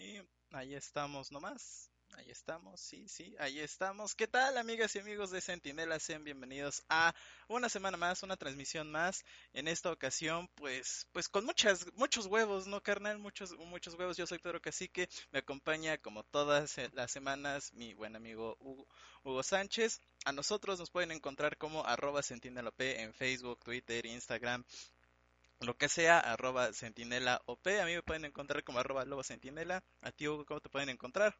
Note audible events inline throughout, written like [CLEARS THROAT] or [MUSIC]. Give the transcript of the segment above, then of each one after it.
Y ahí estamos nomás. Ahí estamos, sí, sí, ahí estamos. ¿Qué tal, amigas y amigos de Sentinela? Sean bienvenidos a una semana más, una transmisión más. En esta ocasión, pues, pues con muchas, muchos huevos, ¿no, carnal? Muchos, muchos huevos. Yo soy Pedro Cacique. Me acompaña, como todas las semanas, mi buen amigo Hugo, Hugo Sánchez. A nosotros nos pueden encontrar como arroba sentinelop en Facebook, Twitter, Instagram, lo que sea, arroba sentinela OP. A mí me pueden encontrar como arroba lobo sentinela. A ti, Hugo, ¿cómo te pueden encontrar?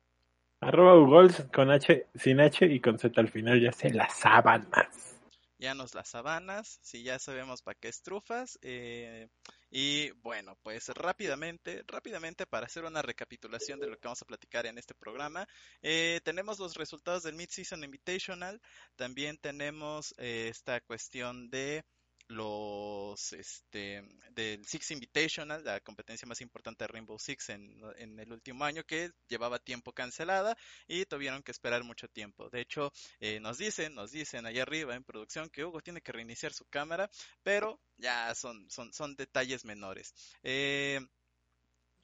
Arroba Ugols con H, sin H y con Z al final, ya se las sábanas. Ya nos las sabanas, si ya sabemos para qué estrufas. Eh, y bueno, pues rápidamente, rápidamente para hacer una recapitulación de lo que vamos a platicar en este programa, eh, tenemos los resultados del Mid-Season Invitational, también tenemos eh, esta cuestión de los este del Six Invitational, la competencia más importante de Rainbow Six en, el último año, que llevaba tiempo cancelada y tuvieron que esperar mucho tiempo. De hecho, eh, nos dicen, nos dicen allá arriba en producción que Hugo tiene que reiniciar su cámara, pero ya son, son, son detalles menores. Eh,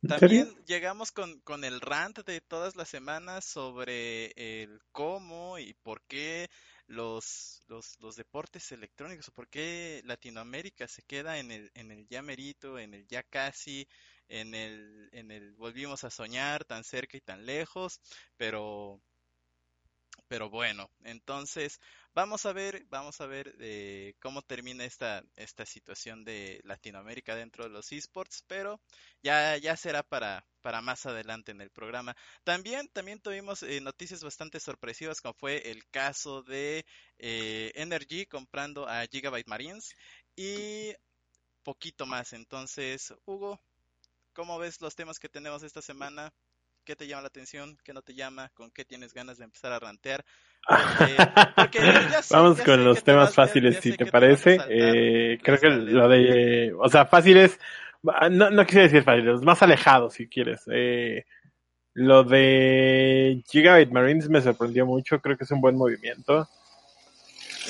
también llegamos con, con, el rant de todas las semanas sobre el cómo y por qué los, los, los deportes electrónicos o por qué Latinoamérica se queda en el, en el ya merito, en el ya casi, en el, en el volvimos a soñar tan cerca y tan lejos, pero pero bueno, entonces vamos a ver, vamos a ver eh, cómo termina esta, esta situación de Latinoamérica dentro de los esports, pero ya, ya será para, para más adelante en el programa. También, también tuvimos eh, noticias bastante sorpresivas, como fue el caso de eh, Energy comprando a Gigabyte Marines y poquito más. Entonces, Hugo, ¿cómo ves los temas que tenemos esta semana? ¿Qué te llama la atención? ¿Qué no te llama? ¿Con qué tienes ganas de empezar a rantear? [LAUGHS] Vamos con los temas fáciles, si te parece. Eh, creo que lo de, o sea, fáciles, no, no quisiera decir fáciles, más alejados si quieres. Eh, lo de Gigabyte Marines me sorprendió mucho, creo que es un buen movimiento.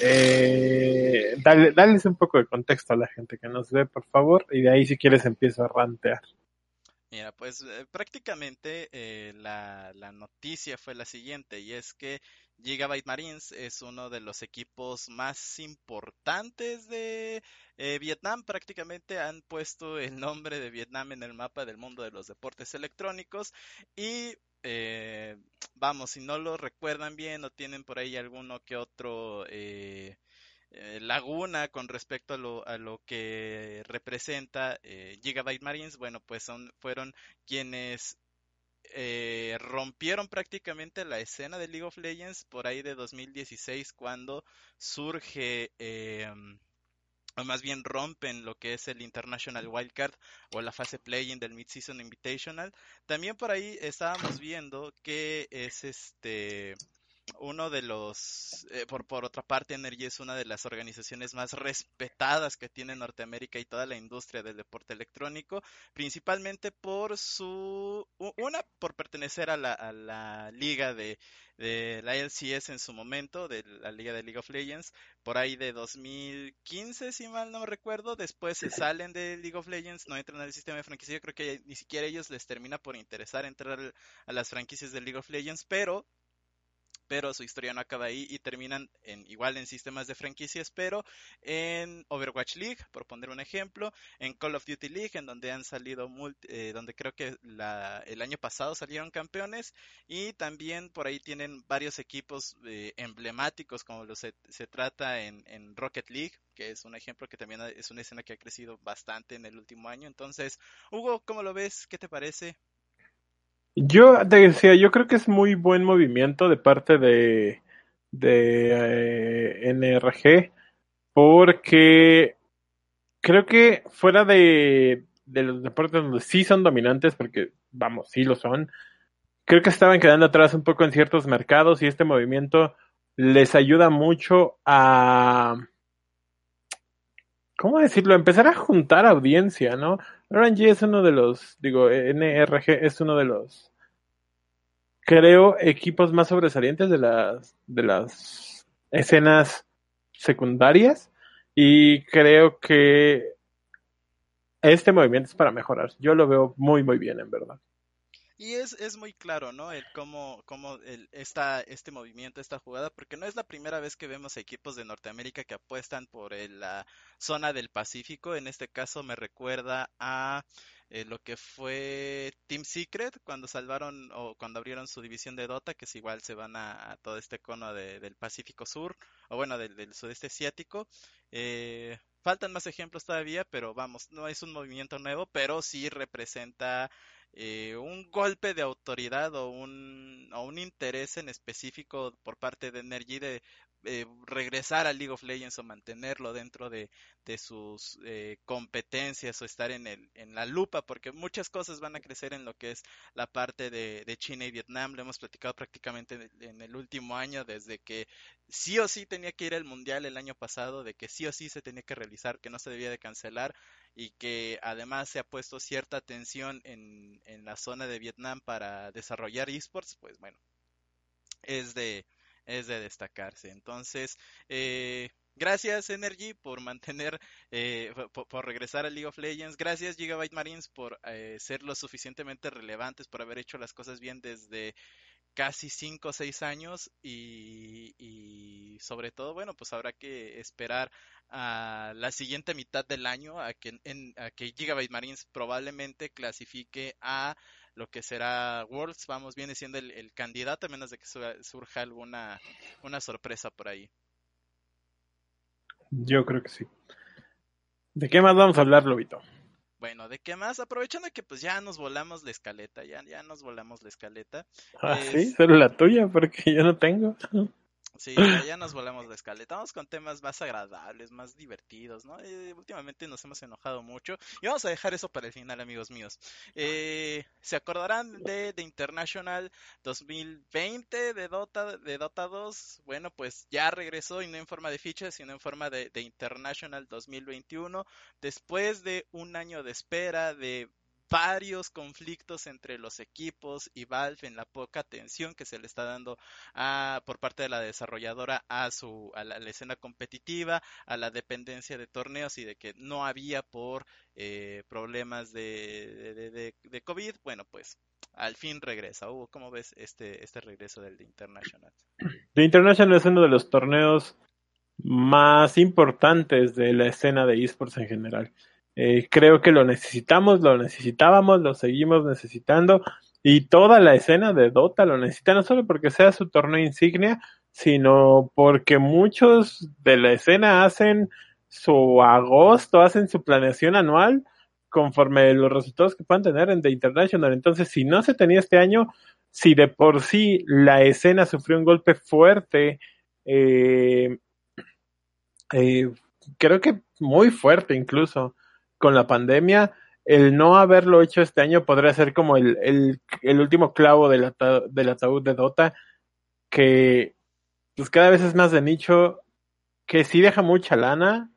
Eh, dale, dales un poco de contexto a la gente que nos ve, por favor, y de ahí si quieres empiezo a rantear. Mira, pues eh, prácticamente eh, la, la, noticia fue la siguiente y es que Gigabyte Marines es uno de los equipos más importantes de eh, Vietnam. Prácticamente han puesto el nombre de Vietnam en el mapa del mundo de los deportes electrónicos y vamos, si no lo recuerdan bien o tienen por ahí alguno que otro eh, laguna con respecto a lo, a lo que representa eh, Gigabyte Marines, bueno, pues son, fueron quienes eh, rompieron prácticamente la escena de League of Legends por ahí de 2016 cuando surge o más bien rompen lo que es el International Wildcard o la fase play-in del Mid-Season Invitational. También por ahí estábamos viendo que es este uno de los, eh, por, por otra parte, Energy es una de las organizaciones más respetadas que tiene Norteamérica y toda la industria del deporte electrónico, principalmente por su, una, por pertenecer a la, a la liga de, de la LCS en su momento, de la liga de League of Legends, por ahí de 2015, si mal no recuerdo, después se salen de League of Legends, no entran al sistema de franquicia, yo creo que ni siquiera ellos les termina por interesar entrar a las franquicias de League of Legends, pero pero su historia no acaba ahí y terminan en, igual en sistemas de franquicias, pero en Overwatch League, por poner un ejemplo, en Call of Duty League, en donde han salido, eh, donde creo que el año pasado salieron campeones, y también por ahí tienen varios equipos eh, emblemáticos, como se trata en, en Rocket League, que es un ejemplo que también es una escena que ha crecido bastante en el último año. Entonces, Hugo, ¿cómo lo ves? ¿Qué te parece? Yo te decía, yo creo que es muy buen movimiento de parte de, de eh, NRG, porque creo que fuera de, de los deportes donde sí son dominantes, porque vamos, sí lo son, creo que estaban quedando atrás un poco en ciertos mercados y este movimiento les ayuda mucho a, ¿cómo decirlo? Empezar a juntar audiencia, ¿no? RNG es uno de los, digo, NRG es uno de los, creo, equipos más sobresalientes de las, de las escenas secundarias y creo que este movimiento es para mejorar. Yo lo veo muy, muy bien, en verdad. Y es, es muy claro, ¿no? El cómo, cómo el, esta, este movimiento, esta jugada, porque no es la primera vez que vemos equipos de Norteamérica que apuestan por la zona del Pacífico. En este caso me recuerda a eh, lo que fue Team Secret cuando salvaron o cuando abrieron su división de Dota, que es igual se van a, todo este cono del Pacífico Sur, o bueno, del, del sudeste asiático. Eh, faltan más ejemplos todavía, pero vamos, no es un movimiento nuevo, pero sí representa eh, un golpe de autoridad o un, o un interés en específico por parte de Energy de eh, regresar a League of Legends o mantenerlo dentro de, de sus eh, competencias o estar en, el, en la lupa, porque muchas cosas van a crecer en lo que es la parte de, China y Vietnam. Lo hemos platicado prácticamente en el último año, desde que sí o sí tenía que ir al Mundial el año pasado, de que sí o sí se tenía que realizar, que no se debía de cancelar y que además se ha puesto cierta atención en, en la zona de Vietnam para desarrollar esports, pues bueno, es de, es de destacarse. Entonces, eh, gracias Energy por mantener, eh, por, regresar a League of Legends. Gracias Gigabyte Marines por eh, ser lo suficientemente relevantes, por haber hecho las cosas bien desde casi 5 o 6 años y, sobre todo, bueno, pues habrá que esperar a la siguiente mitad del año a que, en, a que Gigabyte Marines probablemente clasifique a lo que será Worlds, vamos, viene siendo el, candidato, a menos de que surja alguna una sorpresa por ahí. Yo creo que sí. ¿De qué más vamos a hablar, Lobito? Bueno, ¿de qué más? Aprovechando que pues ya nos volamos la escaleta, ya, ya nos volamos la escaleta. Ah, sí, solo la tuya, porque yo no tengo. Sí, [LAUGHS] ya, nos volvemos la escaleta. Vamos con temas más agradables, más divertidos, ¿no? Eh, últimamente nos hemos enojado mucho. Y vamos a dejar eso para el final, amigos míos. Eh, ¿Se acordarán de The International 2020 de Dota, de Dota 2? Bueno, pues ya regresó y no en forma de ficha, sino en forma de, de International 2021. Después de un año de espera, de varios conflictos entre los equipos y Valve en la poca atención que se le está dando a, por parte de la desarrolladora a su a la, escena competitiva, a la dependencia de torneos y de que no había por eh, problemas de, de, COVID. Bueno, pues al fin regresa. Hugo, ¿cómo ves este, este regreso del The International? The International es uno de los torneos más importantes de la escena de esports en general. Eh, creo que lo necesitamos, lo necesitábamos, lo seguimos necesitando y toda la escena de Dota lo necesita no solo porque sea su torneo insignia, sino porque muchos de la escena hacen su agosto, hacen su planeación anual conforme los resultados que puedan tener en The International. Entonces, si no se tenía este año, si de por sí la escena sufrió un golpe fuerte, eh, eh, creo que muy fuerte incluso, con la pandemia, el no haberlo hecho este año podría ser como el, el, último clavo del, del ataúd de Dota, que pues cada vez es más de nicho, que sí deja mucha lana,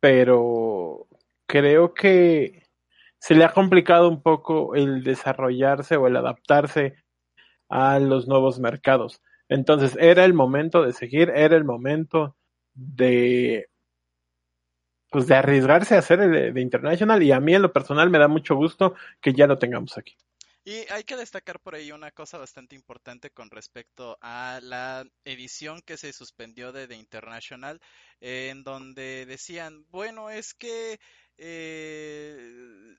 pero creo que se le ha complicado un poco el desarrollarse o el adaptarse a los nuevos mercados. Entonces era el momento de seguir, era el momento de pues de arriesgarse a hacer de International y a mí en lo personal me da mucho gusto que ya lo tengamos aquí. Y hay que destacar por ahí una cosa bastante importante con respecto a la edición que se suspendió de The International, en donde decían, bueno, es que eh,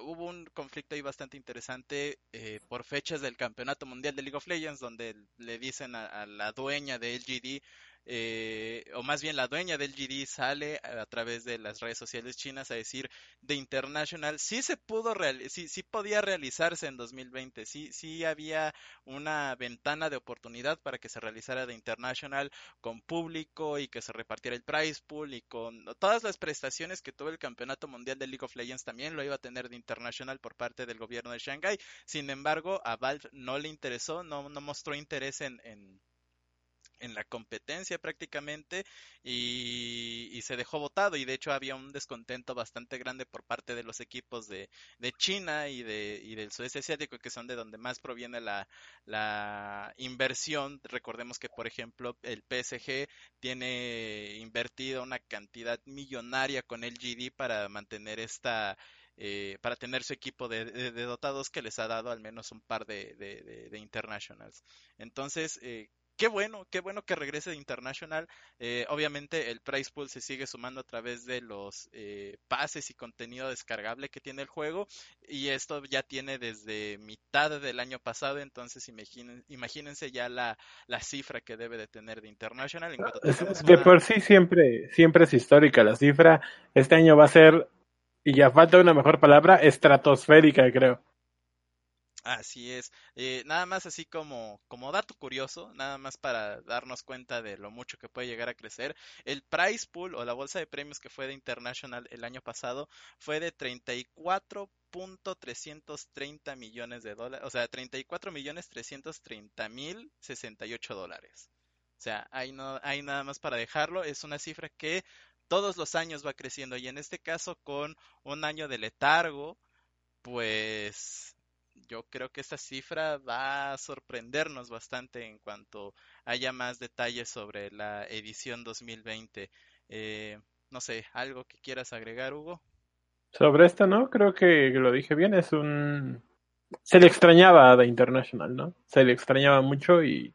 hubo un conflicto ahí bastante interesante eh, por fechas del Campeonato Mundial de League of Legends, donde le dicen a la dueña de LGD, eh, o más bien la dueña del GD sale a, través de las redes sociales chinas a decir The International sí se pudo sí, sí podía realizarse en 2020, sí, sí había una ventana de oportunidad para que se realizara The International con público y que se repartiera el prize pool y con todas las prestaciones que tuvo el Campeonato Mundial de League of Legends también lo iba a tener The International por parte del gobierno de Shanghai. Sin embargo, a Valve no le interesó, no, no mostró interés en en la competencia prácticamente y, se dejó votado y de hecho había un descontento bastante grande por parte de los equipos de, de China y, de, y del sudeste asiático que son de donde más proviene la, inversión. Recordemos que por ejemplo el PSG tiene invertido una cantidad millonaria con el GD para mantener esta eh, para tener su equipo de, dotados que les ha dado al menos un par de, de internationals. Entonces, eh, qué bueno, qué bueno que regrese de International. Eh, obviamente el price pool se sigue sumando a través de los eh, pases y contenido descargable que tiene el juego y esto ya tiene desde mitad del año pasado, entonces imagínense ya la, cifra que debe de tener de International. de por sí siempre, siempre es histórica la cifra. Este año va a ser, y ya falta una mejor palabra, estratosférica creo. Así es. Eh, nada más así como, como dato curioso, nada más para darnos cuenta de lo mucho que puede llegar a crecer. El price pool o la bolsa de premios que fue de International el año pasado fue de 34.330 millones de dólares, o sea, 34 millones 330 mil 68 dólares. O sea, ahí, no, hay nada más para dejarlo. Es una cifra que todos los años va creciendo y en este caso con un año de letargo, pues yo creo que esta cifra va a sorprendernos bastante en cuanto haya más detalles sobre la edición 2020. Eh, no sé, algo que quieras agregar, Hugo. Sobre esto, ¿no? Creo que lo dije bien, es un... Se le extrañaba a The International, ¿no? Se le extrañaba mucho y,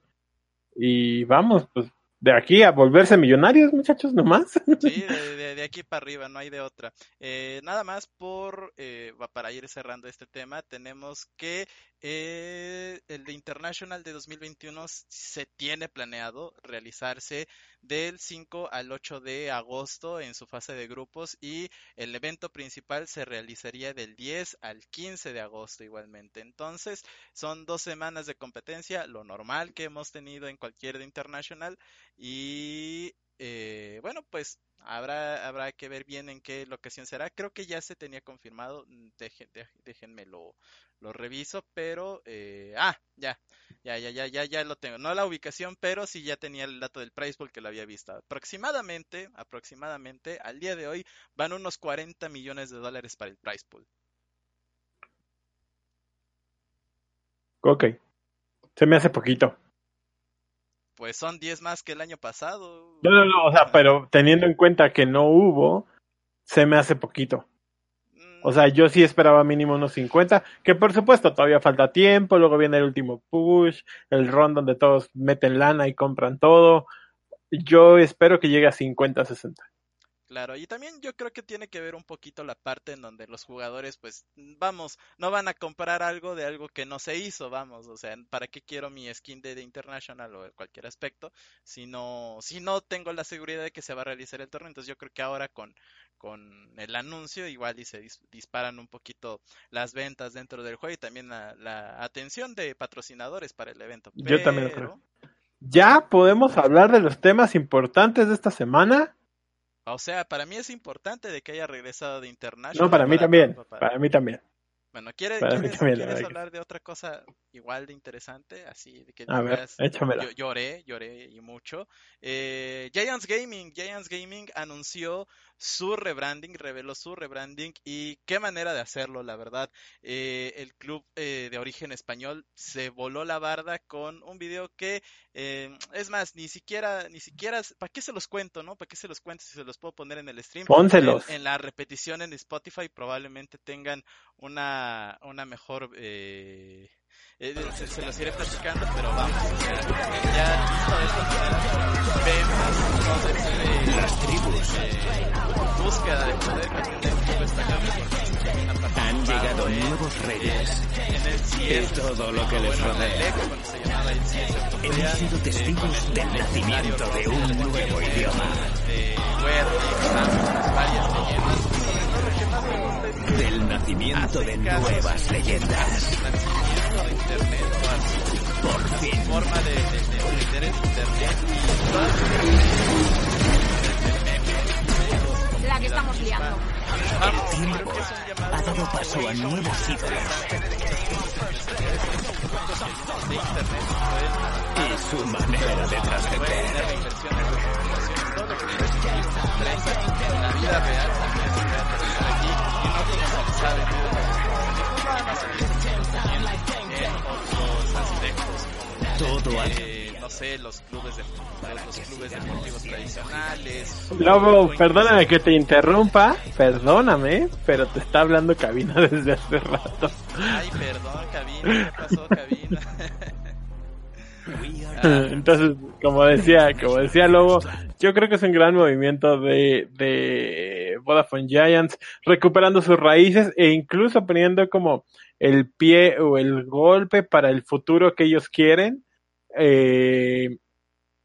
y vamos, pues de aquí a volverse millonarios, muchachos, nomás. Sí, [LAUGHS] de, aquí para arriba, no hay de otra. Eh, nada más por, eh, para ir cerrando este tema, tenemos que eh, el de International de 2021 se tiene planeado realizarse del 5 al 8 de agosto en su fase de grupos y el evento principal se realizaría del 10 al 15 de agosto igualmente. Entonces son dos semanas de competencia, lo normal que hemos tenido en cualquier de International y eh, bueno, pues habrá, habrá que ver bien en qué locación será. Creo que ya se tenía confirmado. Dejen, déjenme lo, lo reviso, pero eh, ah, ya, ya, ya, ya, ya, ya lo tengo. No la ubicación, pero sí ya tenía el dato del price pool que lo había visto. Aproximadamente, aproximadamente, al día de hoy van unos 40 millones de dólares para el price pool. Ok, se me hace poquito. Pues son 10 más que el año pasado. No, no, no, o sea, [LAUGHS] pero teniendo en cuenta que no hubo, se me hace poquito. O sea, yo sí esperaba mínimo unos 50, que por supuesto todavía falta tiempo, luego viene el último push, el run donde todos meten lana y compran todo. Yo espero que llegue a 50, 60. Claro, y también yo creo que tiene que ver un poquito la parte en donde los jugadores, pues, vamos, no van a comprar algo de algo que no se hizo, vamos, o sea, ¿para qué quiero mi skin de, International o de cualquier aspecto si no, si no tengo la seguridad de que se va a realizar el torneo? Entonces yo creo que ahora con, con el anuncio igual y se disparan un poquito las ventas dentro del juego y también la, atención de patrocinadores para el evento. Yo también lo creo. Ya podemos hablar de los temas importantes de esta semana. O sea, para mí es importante de que haya regresado de International. No, para mí también. Para... mí también. Bueno, ¿quieres, ¿quieres, hablar de otra cosa igual de interesante? Así de que A ver, lloré, lloré y mucho. Eh, Giants Gaming, Giants Gaming anunció su rebranding, reveló su rebranding y qué manera de hacerlo, la verdad. Eh, el club eh, de origen español se voló la barda con un video que, eh, es más, ni siquiera, ni siquiera, ¿para qué se los cuento, no? ¿Para qué se los cuento si se los puedo poner en el stream? Pónselos. En, la repetición en Spotify probablemente tengan una, una mejor... Eh, eh, se, los iré platicando, pero vamos, ya este las tribus eh, han llegado nuevos reyes el todo lo que les rodea hemos sido testigos del nacimiento de un nuevo idioma del nacimiento de nuevas leyendas. Por fin. Forma de, internet la que estamos liando. El tiempo ha dado paso a nuevos ídolos. Y su manera de trascender la vida real también se puede aquí y no todo eh, sé, los clubes de los clubes deportivos tradicionales. Lobo, perdóname que te interrumpa, perdóname, pero te está hablando Cabina [LAUGHS] desde hace rato. Ay, perdón, Cabina, ¿qué pasó, Cabina? [LAUGHS] [LAUGHS] Entonces, como decía, como decía Lobo, yo creo que es un gran movimiento de, de Vodafone Giants, recuperando sus raíces e incluso poniendo como el pie o el golpe para el futuro que ellos quieren, eh,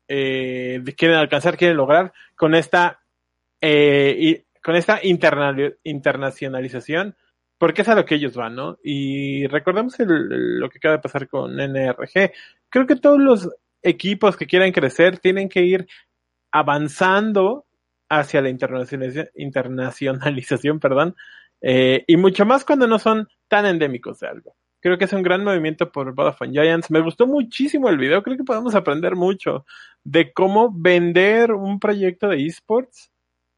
eh, quieren alcanzar, quieren lograr con esta, eh, y, con esta internacionalización, porque es a lo que ellos van, ¿no? Y recordemos lo que acaba de pasar con NRG. Creo que todos los equipos que quieran crecer tienen que ir avanzando hacia la internacionalización, [LAUGHS] perdón, eh, y mucho más cuando no son tan endémicos de algo. Creo que es un gran movimiento por Vodafone Giants. Me gustó muchísimo el video. Creo que podemos aprender mucho de cómo vender un proyecto de esports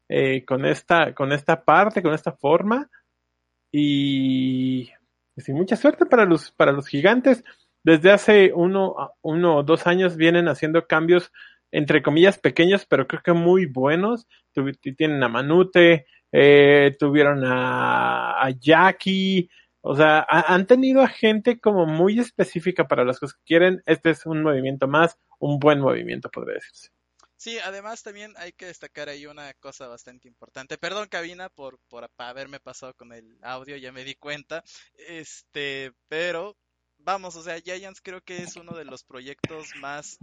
eh, con esta con esta parte, con esta forma. Y, pues, mucha suerte para los para los gigantes. Desde hace uno, uno o dos años vienen haciendo cambios entre comillas pequeños, pero creo que muy buenos. Tienen a Manute, eh, tuvieron a, a, Jackie, o sea, han tenido a gente como muy específica para las cosas que quieren. Este es un movimiento más, un buen movimiento, podría decirse. Sí, además también hay que destacar ahí una cosa bastante importante. Perdón, cabina, por, por haberme pasado con el audio, ya me di cuenta. Este, pero vamos, o sea, Giants creo que es uno de los proyectos más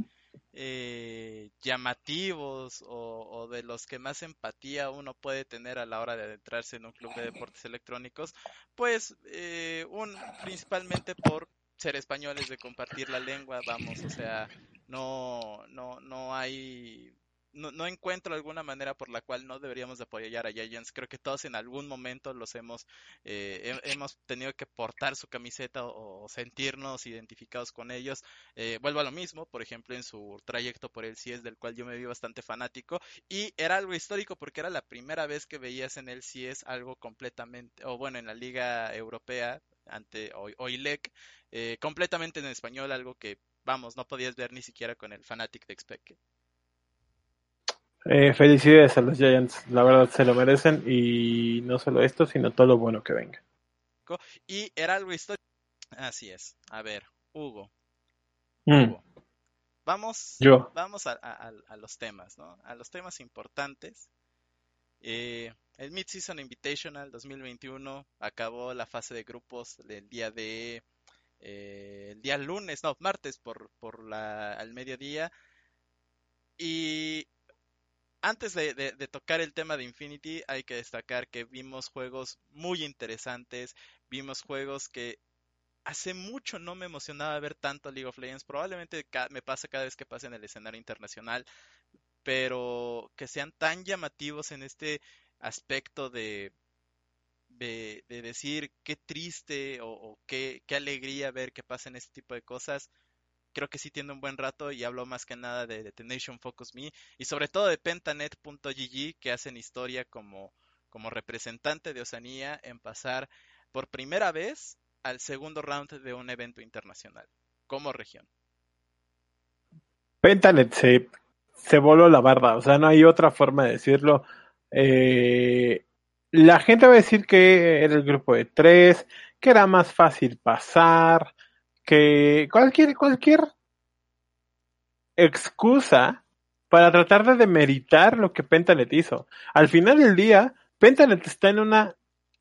eh, llamativos o, de los que más empatía uno puede tener a la hora de adentrarse en un club de deportes electrónicos, pues eh, un principalmente por ser españoles de compartir la lengua, vamos, o sea, no no no hay no, no, encuentro alguna manera por la cual no deberíamos de apoyar a Giants. Creo que todos en algún momento los hemos, eh, hemos tenido que portar su camiseta o, sentirnos identificados con ellos. Eh, vuelvo a lo mismo, por ejemplo, en su trayecto por el CIES, del cual yo me vi bastante fanático. Y era algo histórico porque era la primera vez que veías en el CIES algo completamente, o bueno, en la Liga Europea, ante OILEC, eh, completamente en español, algo que, vamos, no podías ver ni siquiera con el Fanatic de Expected. Eh, felicidades a los Giants, la verdad se lo merecen y no solo esto, sino todo lo bueno que venga. Y era algo histórico. Así es. A ver, Hugo. Mm. Vamos, vamos a, los temas, ¿no? A los temas importantes. Eh, el Mid-Season Invitational 2021 acabó la fase de grupos el día de eh, el día lunes, no, martes por, por la, al mediodía. Y antes de, tocar el tema de Infinity, hay que destacar que vimos juegos muy interesantes, vimos juegos que hace mucho no me emocionaba ver tanto League of Legends, probablemente me pasa cada vez que pase en el escenario internacional, pero que sean tan llamativos en este aspecto de, de, decir qué triste o, qué, qué, alegría ver que pasen este tipo de cosas, creo que sí tiene un buen rato y hablo más que nada de, Detonation Focus Me y sobre todo de Pentanet.gg que hacen historia como, como representante de Oceanía en pasar por primera vez al segundo round de un evento internacional como región. Pentanet se, se voló la barda, o sea, no hay otra forma de decirlo. Eh, la gente va a decir que era el grupo de tres, que era más fácil pasar, que cualquier, cualquier excusa para tratar de demeritar lo que Pentanet hizo. Al final del día, Pentanet está en una,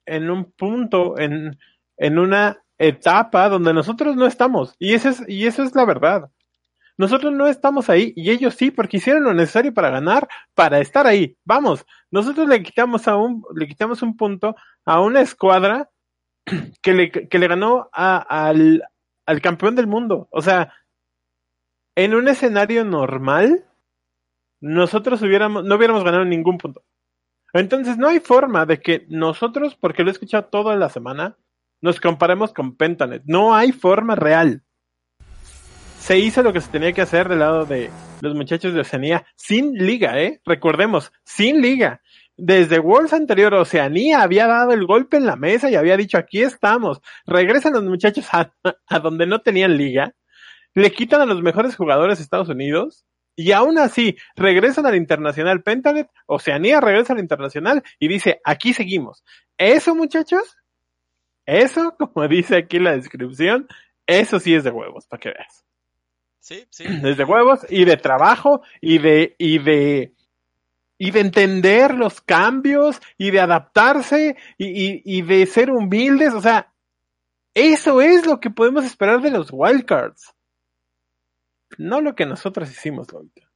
en un punto, en, en una etapa donde nosotros no estamos. Y eso es, y eso es la verdad. Nosotros no estamos ahí y ellos sí, porque hicieron lo necesario para ganar, para estar ahí. Vamos, nosotros le quitamos a un, le quitamos un punto a una escuadra [CLEARS THROAT] que le, que le ganó a, al, al campeón del mundo. O sea, en un escenario normal, nosotros hubiéramos, no hubiéramos ganado ningún punto. Entonces no hay forma de que nosotros, porque lo he escuchado toda la semana, nos comparemos con Pentanet. No hay forma real. Se hizo lo que se tenía que hacer del lado de los muchachos de Oceanía sin liga, ¿eh? Recordemos, sin liga desde Worlds anterior, Oceanía había dado el golpe en la mesa y había dicho, aquí estamos, regresan los muchachos a, donde no tenían liga le quitan a los mejores jugadores de Estados Unidos y aún así regresan al internacional Pentanet, Oceanía regresa al internacional y dice, aquí seguimos. Eso muchachos, eso, [LAUGHS] como dice aquí la descripción, eso sí es de huevos, para que veas. Sí, sí. Es de huevos y de trabajo y de, y de, y de entender los cambios y de adaptarse y, y, y de ser humildes, o sea, eso es lo que podemos esperar de los wildcards. No lo que nosotros hicimos, Lolita.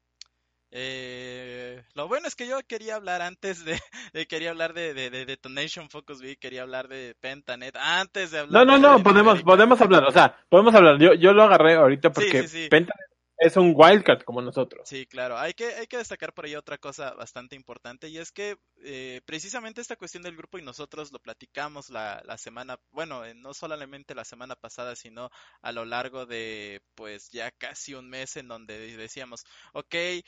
Eh, lo bueno es que yo quería hablar antes de, [LAUGHS] de quería hablar de, de, de, Detonation Focus V, quería hablar de Pentanet antes de hablar. No, no, no, podemos, podemos hablar, o sea, podemos hablar. Yo, yo lo agarré ahorita porque Sí, sí, sí. Pentanet es un wildcard como nosotros. Sí, claro. Hay que, hay que destacar por ahí otra cosa bastante importante y es que eh, precisamente esta cuestión del grupo y nosotros lo platicamos la, la semana, bueno, eh, no solamente la semana pasada, sino a lo largo de pues ya casi un mes en donde decíamos, ok, eh,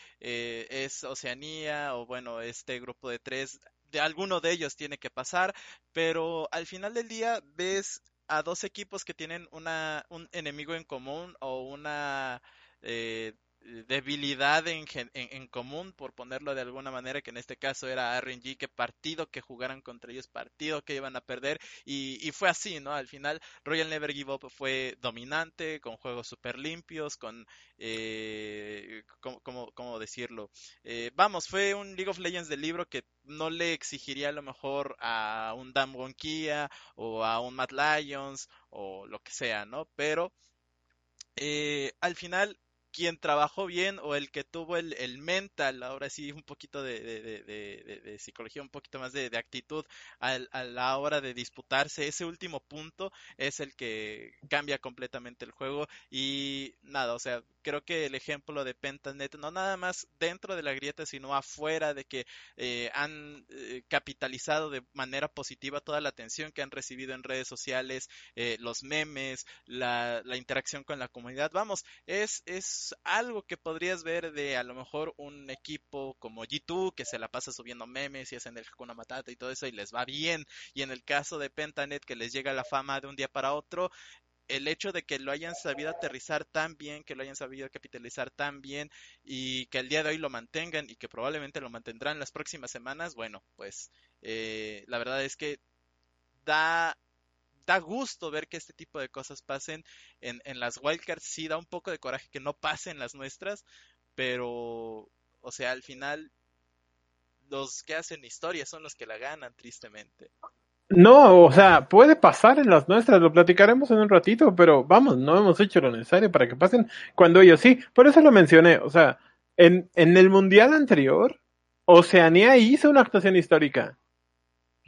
es Oceanía o bueno, este grupo de tres, de alguno de ellos tiene que pasar, pero al final del día ves a dos equipos que tienen una, un enemigo en común o una eh, debilidad en, en, común, por ponerlo de alguna manera, que en este caso era RNG, que partido que jugaran contra ellos, partido que iban a perder, y, fue así, ¿no? Al final, Royal Never Give Up fue dominante, con juegos súper limpios, con, eh, ¿cómo, decirlo? Eh, vamos, fue un League of Legends del libro que no le exigiría a lo mejor a un Dan Wonkia o a un Matt Lions o lo que sea, ¿no? Pero al final quien trabajó bien o el que tuvo el, el mental, ahora sí un poquito de, de, de, psicología, un poquito más de, actitud a, a, la hora de disputarse, ese último punto es el que cambia completamente el juego. Y nada, o sea, creo que el ejemplo de Pentanet, no nada más dentro de la grieta, sino afuera de que eh, han eh, capitalizado de manera positiva toda la atención que han recibido en redes sociales, eh, los memes, la, la interacción con la comunidad, vamos, es, es algo que podrías ver de a lo mejor un equipo como G2 que se la pasa subiendo memes y hacen el Hakuna Matata y todo eso y les va bien. Y en el caso de Pentanet que les llega la fama de un día para otro, el hecho de que lo hayan sabido aterrizar tan bien, que lo hayan sabido capitalizar tan bien y que el día de hoy lo mantengan y que probablemente lo mantendrán las próximas semanas, bueno, pues eh, la verdad es que da da gusto ver que este tipo de cosas pasen en, en las wildcards. Sí, da un poco de coraje que no pasen las nuestras, pero, o sea, al final, los que hacen historia son los que la ganan, tristemente. No, o sea, puede pasar en las nuestras, lo platicaremos en un ratito, pero vamos, no hemos hecho lo necesario para que pasen cuando ellos sí. Por eso lo mencioné, o sea, en, en el mundial anterior, Oceanía hizo una actuación histórica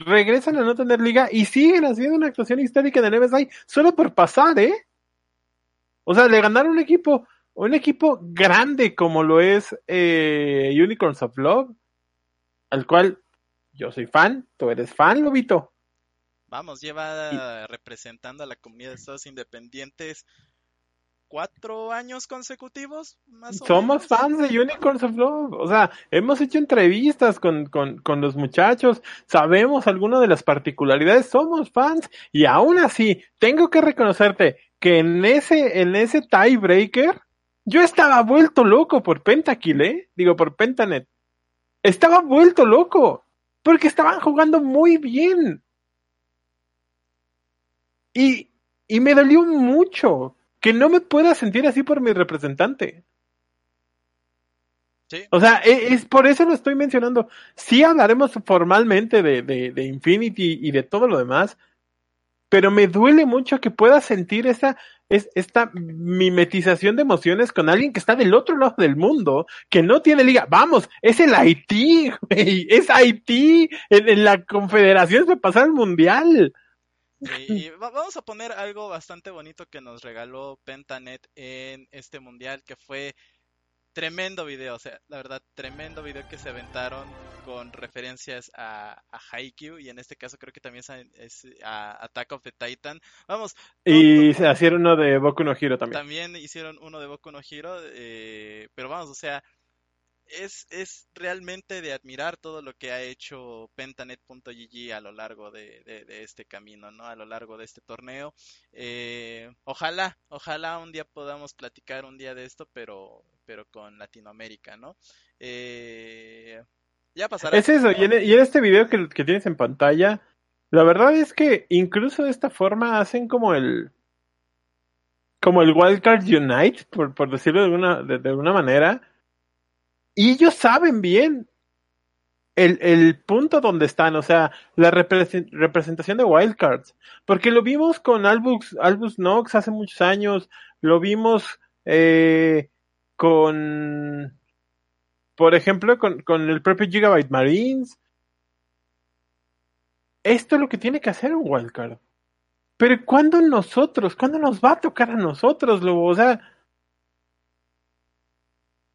regresan a no tener liga y siguen haciendo una actuación histórica en el MSI solo por pasar, ¿eh? O sea, le ganaron un equipo, un equipo grande como lo es eh, Unicorns of Love, al cual yo soy fan, tú eres fan, Lobito. Vamos, lleva y... representando a la comunidad de Estados Independientes cuatro años consecutivos. Más Somos menos. fans de Unicorns of Love. O sea, hemos hecho entrevistas con, con, con los muchachos, sabemos algunas de las particularidades, somos fans. Y aún así, tengo que reconocerte que en ese, en ese tiebreaker, yo estaba vuelto loco por Pentakill, ¿eh? Digo, por Pentanet. Estaba vuelto loco. Porque estaban jugando muy bien. Y, y me dolió mucho que no me pueda sentir así por mi representante. Sí. O sea, es, es, por eso lo estoy mencionando. Sí hablaremos formalmente de, de, de, Infinity y de todo lo demás, pero me duele mucho que pueda sentir esa, es, esta mimetización de emociones con alguien que está del otro lado del mundo, que no tiene liga. Vamos, es el Haití, güey, es Haití, en, en la confederación se pasa el mundial. Y, y vamos a poner algo bastante bonito que nos regaló Pentanet en este mundial, que fue tremendo video, o sea, la verdad, tremendo video que se aventaron con referencias a, a Haikyuu y en este caso creo que también es a Attack of the Titan. Vamos. Y se hicieron uno de Boku no Hero también. También hicieron uno de Boku no Hero, eh, pero vamos, o sea, es, es realmente de admirar todo lo que ha hecho Pentanet.gg a lo largo de, de, este camino, ¿no? A lo largo de este torneo. Eh, ojalá, ojalá un día podamos platicar un día de esto, pero, pero con Latinoamérica, ¿no? Eh, ya pasará. Es eso, y en, este video que, que tienes en pantalla, la verdad es que incluso de esta forma hacen como el como el Wildcard Unite, por, por decirlo de alguna, de, alguna manera, y ellos saben bien el, el, punto donde están, o sea, la representación de Wildcards, porque lo vimos con Albus, Albus Nox hace muchos años, lo vimos eh, con, por ejemplo, con, con el propio Gigabyte Marines. Esto es lo que tiene que hacer un Wildcard. Pero ¿cuándo nosotros? ¿Cuándo nos va a tocar a nosotros, Lobo? O sea,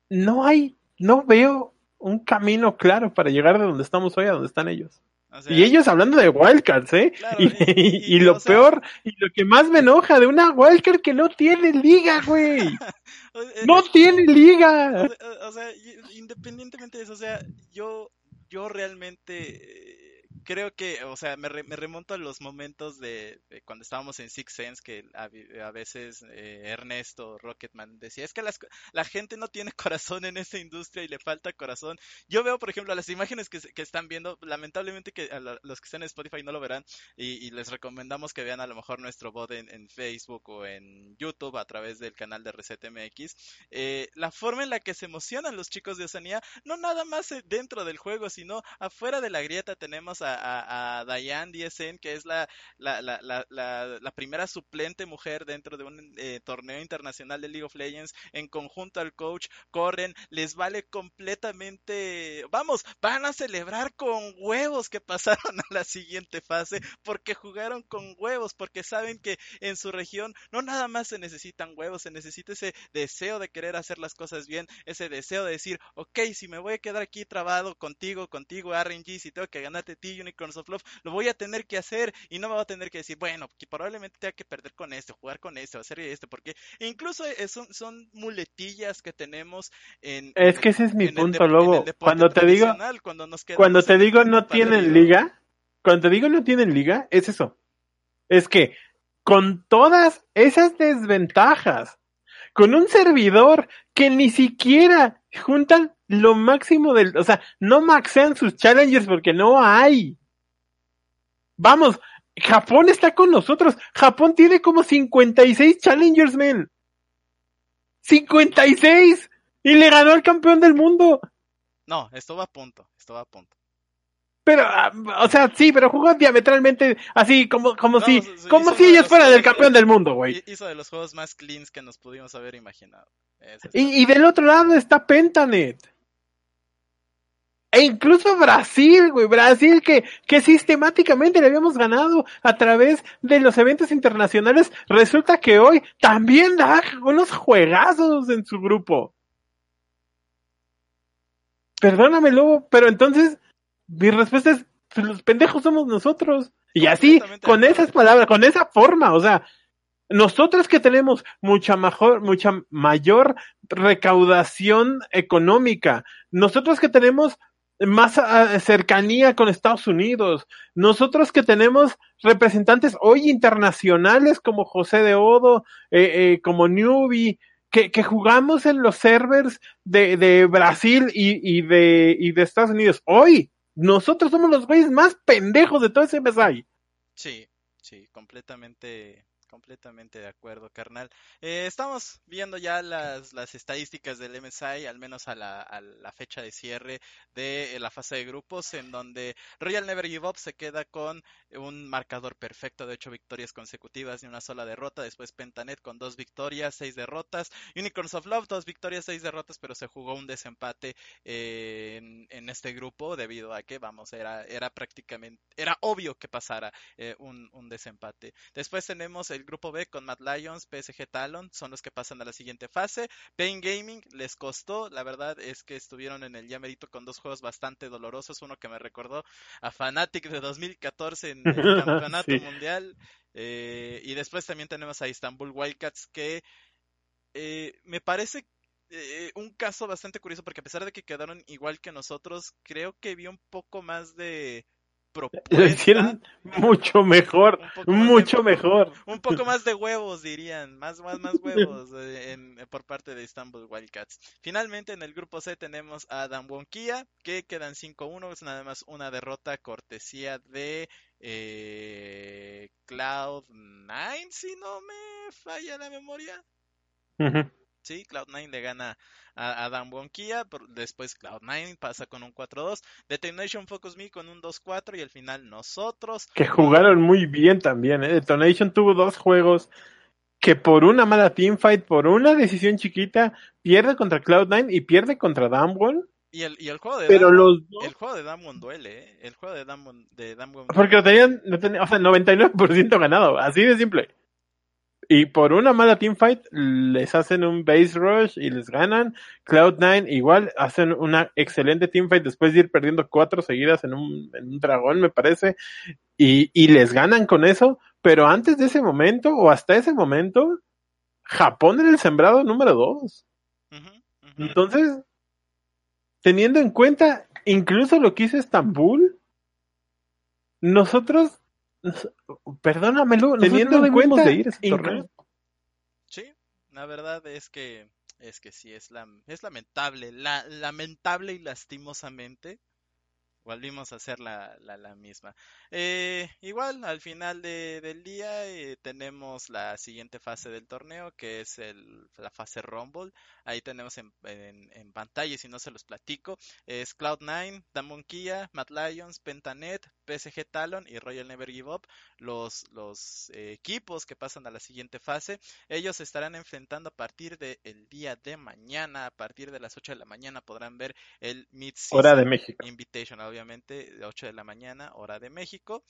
no hay, no veo un camino claro para llegar de donde estamos hoy a donde están ellos. y ellos hablando de wildcards, ¿eh? y, lo peor, y lo que más me enoja de una wildcard que no tiene liga, güey. [LAUGHS] no tiene liga. O, sea, independientemente de eso, o sea, yo, yo realmente creo que, o sea, me, me remonto a los momentos de, cuando estábamos en Six Sense, que a, veces eh, Ernesto Rocketman decía, es que la gente no tiene [LAUGHS] corazón en esta industria y le falta corazón. Yo veo, por ejemplo, las imágenes que, están viendo, lamentablemente que los que están en Spotify no lo verán y, les recomendamos que vean a lo mejor nuestro bot en, Facebook o en YouTube a través del canal de Reset MX. Eh, la forma en la que se emocionan los chicos de Oceanía, no nada más eh, dentro del juego, sino afuera de la grieta tenemos a a, Diane DSN, que es la, la, la, la, primera suplente mujer dentro de un eh, torneo internacional de League of Legends, en conjunto al coach, corren, les vale completamente, vamos, van a celebrar con huevos que pasaron [LAUGHS] a la siguiente fase, porque jugaron con huevos, porque saben que en su región no nada más se necesitan huevos, se necesita ese deseo de querer hacer las cosas bien, ese deseo de decir, ok, si me voy a quedar aquí trabado contigo, contigo, RNG, si tengo que ganarte ti, Unicorns of Love, lo voy a tener que hacer y no me va a tener que decir, bueno, que probablemente tenga que perder con este, jugar con este, o hacer este, porque incluso son, son muletillas que tenemos en... Es que ese es mi punto, Lobo. Cuando te digo, cuando, cuando te digo no tienen liga, cuando te digo no tienen liga, es eso. Es que con todas esas desventajas, con un servidor que ni siquiera juntan lo máximo del, o sea, no maxean sus challengers porque no hay. Vamos, Japón está con nosotros. Japón tiene como 56 challengers, men. 56 y le ganó al campeón del mundo. No, esto va a punto, esto va a punto. Pero, ah, o sea, sí, pero jugó diametralmente así, como, como si, como si ellos fueran el campeón del mundo, güey. Hizo de los juegos más cleans que nos pudimos haber imaginado. Y, y, del otro lado está Pentanet. E incluso Brasil, güey, Brasil que, que sistemáticamente le habíamos ganado a través de los eventos internacionales, resulta que hoy también da unos juegazos en su grupo. Perdóname, Lobo, pero entonces mi respuesta es, pues, los pendejos somos nosotros. Y así, con esas palabras, con esa forma, o sea, nosotros que tenemos mucha mejor, mucha mayor recaudación económica, nosotros que tenemos más ah, cercanía con Estados Unidos. Nosotros que tenemos representantes hoy internacionales como José de Odo, eh, eh, como Newbie, que, que, jugamos en los servers de, de Brasil y, y, de, y de Estados Unidos. Hoy, nosotros somos los güeyes más pendejos de todo ese MSI. Sí, sí, completamente completamente de acuerdo, carnal. Eh, estamos viendo ya las, las estadísticas del MSI, al menos a la, a la fecha de cierre de la fase de grupos, en donde Royal Never Give Up se queda con un marcador perfecto de ocho victorias consecutivas y una sola derrota. Después Pentanet con dos victorias, seis derrotas. Unicorns of Love, dos victorias, seis derrotas, pero se jugó un desempate eh, en, en, este grupo debido a que, vamos, era, era prácticamente, era obvio que pasara eh, un, un desempate. Después tenemos el grupo B con Mad Lions, PSG Talon, son los que pasan a la siguiente fase. Pain Gaming les costó, la verdad es que estuvieron en el Yamerito con dos juegos bastante dolorosos, uno que me recordó a Fnatic de 2014 en el [LAUGHS] Campeonato Mundial. Eh, y después también tenemos a Istanbul Wildcats que eh, me parece eh, un caso bastante curioso porque a pesar de que quedaron igual que nosotros, creo que vi un poco más de propuesta. Lo hicieron mucho mejor, mucho mejor. Un poco más de huevos, dirían, más, más, más [LAUGHS] huevos eh, en, por parte de Istanbul Wildcats. Finalmente, en el grupo C tenemos a Damwonkia, que quedan 5-1, es nada más una derrota cortesía de eh, Cloud9, si no me falla la memoria. Sí, Cloud9 le gana a Adam Wonkia, después Cloud9 pasa con un 4-2, Detonation Focus Me con un 2-4 y al final nosotros. Que jugaron muy bien también, ¿eh? Detonation tuvo dos juegos que por una mala teamfight, por una decisión chiquita, pierde contra Cloud9 y pierde contra Damwon. Y el, y el juego de Pero los el juego de Damwon duele, ¿eh? El juego de Damwon, de Damwon Porque lo tenían, lo tenían, o sea, 99% ganado, así de simple. Y por una mala teamfight les hacen un base rush y les ganan. Cloud9 igual hacen una excelente teamfight después de ir perdiendo cuatro seguidas en un, en un dragón, me parece. Y, y les ganan con eso. Pero antes de ese momento, o hasta ese momento, Japón era el sembrado número dos. Entonces, teniendo en cuenta incluso lo que hizo Estambul, nosotros Perdónamelo, teniendo en cuenta de ir Sí, la verdad es que es que sí es la es lamentable, la, lamentable y lastimosamente volvimos a hacer la, la, misma. Eh, igual, al final de, del día eh, tenemos la siguiente fase del torneo, que es el, la fase Rumble. Ahí tenemos en, en, pantalla, y si no se los platico, es Cloud9, Damon Kia, Mad Lions, Pentanet, PSG Talon y Royal Never Give Up, los, los eh, equipos que pasan a la siguiente fase. Ellos estarán enfrentando a partir del el día de mañana, a partir de las 8 de la mañana podrán ver el Mid Hora de México. Invitation, obviamente, de 8 de la mañana, hora de México.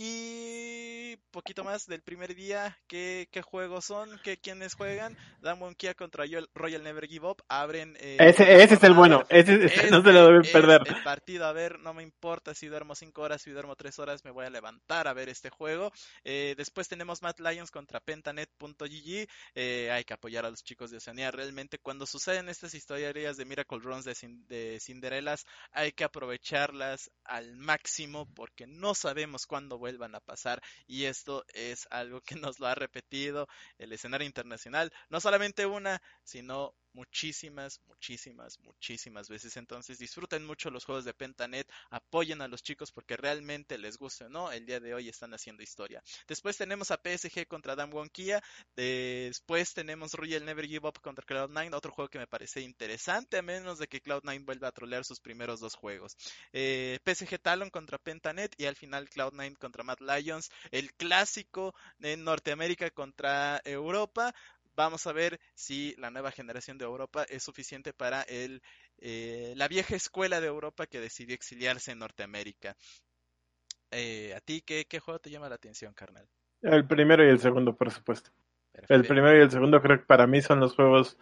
Y poquito más del primer día, ¿qué, qué juegos son? ¿Qué, ¿Quiénes juegan? Damwon Kia contra Royal Never Give Up. Abren. Eh, ese, ese es el bueno, ese, no se lo deben perder. El partido, a ver, no me importa si duermo 5 horas, si duermo 3 horas, me voy a levantar a ver este juego. Eh, después tenemos Mad Lions contra Pentanet.gg. Eh, hay que apoyar a los chicos de Oceanía. Realmente, cuando suceden estas historias de Miracle Runs de, de Cinderelas, hay que aprovecharlas al máximo porque no sabemos cuándo vuelvan a pasar y esto es algo que nos lo ha repetido el escenario internacional, no solamente una, sino muchísimas, muchísimas, muchísimas veces. Entonces disfruten mucho los juegos de Pentanet, apoyen a los chicos porque realmente les guste o no, el día de hoy están haciendo historia. Después tenemos a PSG contra Damwon Kia, después tenemos Royal Never Give Up contra Cloud9, otro juego que me parece interesante, a menos de que Cloud9 vuelva a trolear sus primeros dos juegos. Eh, PSG Talon contra Pentanet y al final Cloud9 contra Mad Lions, el clásico en Norteamérica contra Europa. Vamos a ver si la nueva generación de Europa es suficiente para el, eh, la vieja escuela de Europa que decidió exiliarse en Norteamérica. Eh, ¿A ti qué, qué, juego te llama la atención, carnal? El primero y el segundo, por supuesto. El primero y el segundo creo que para mí son los juegos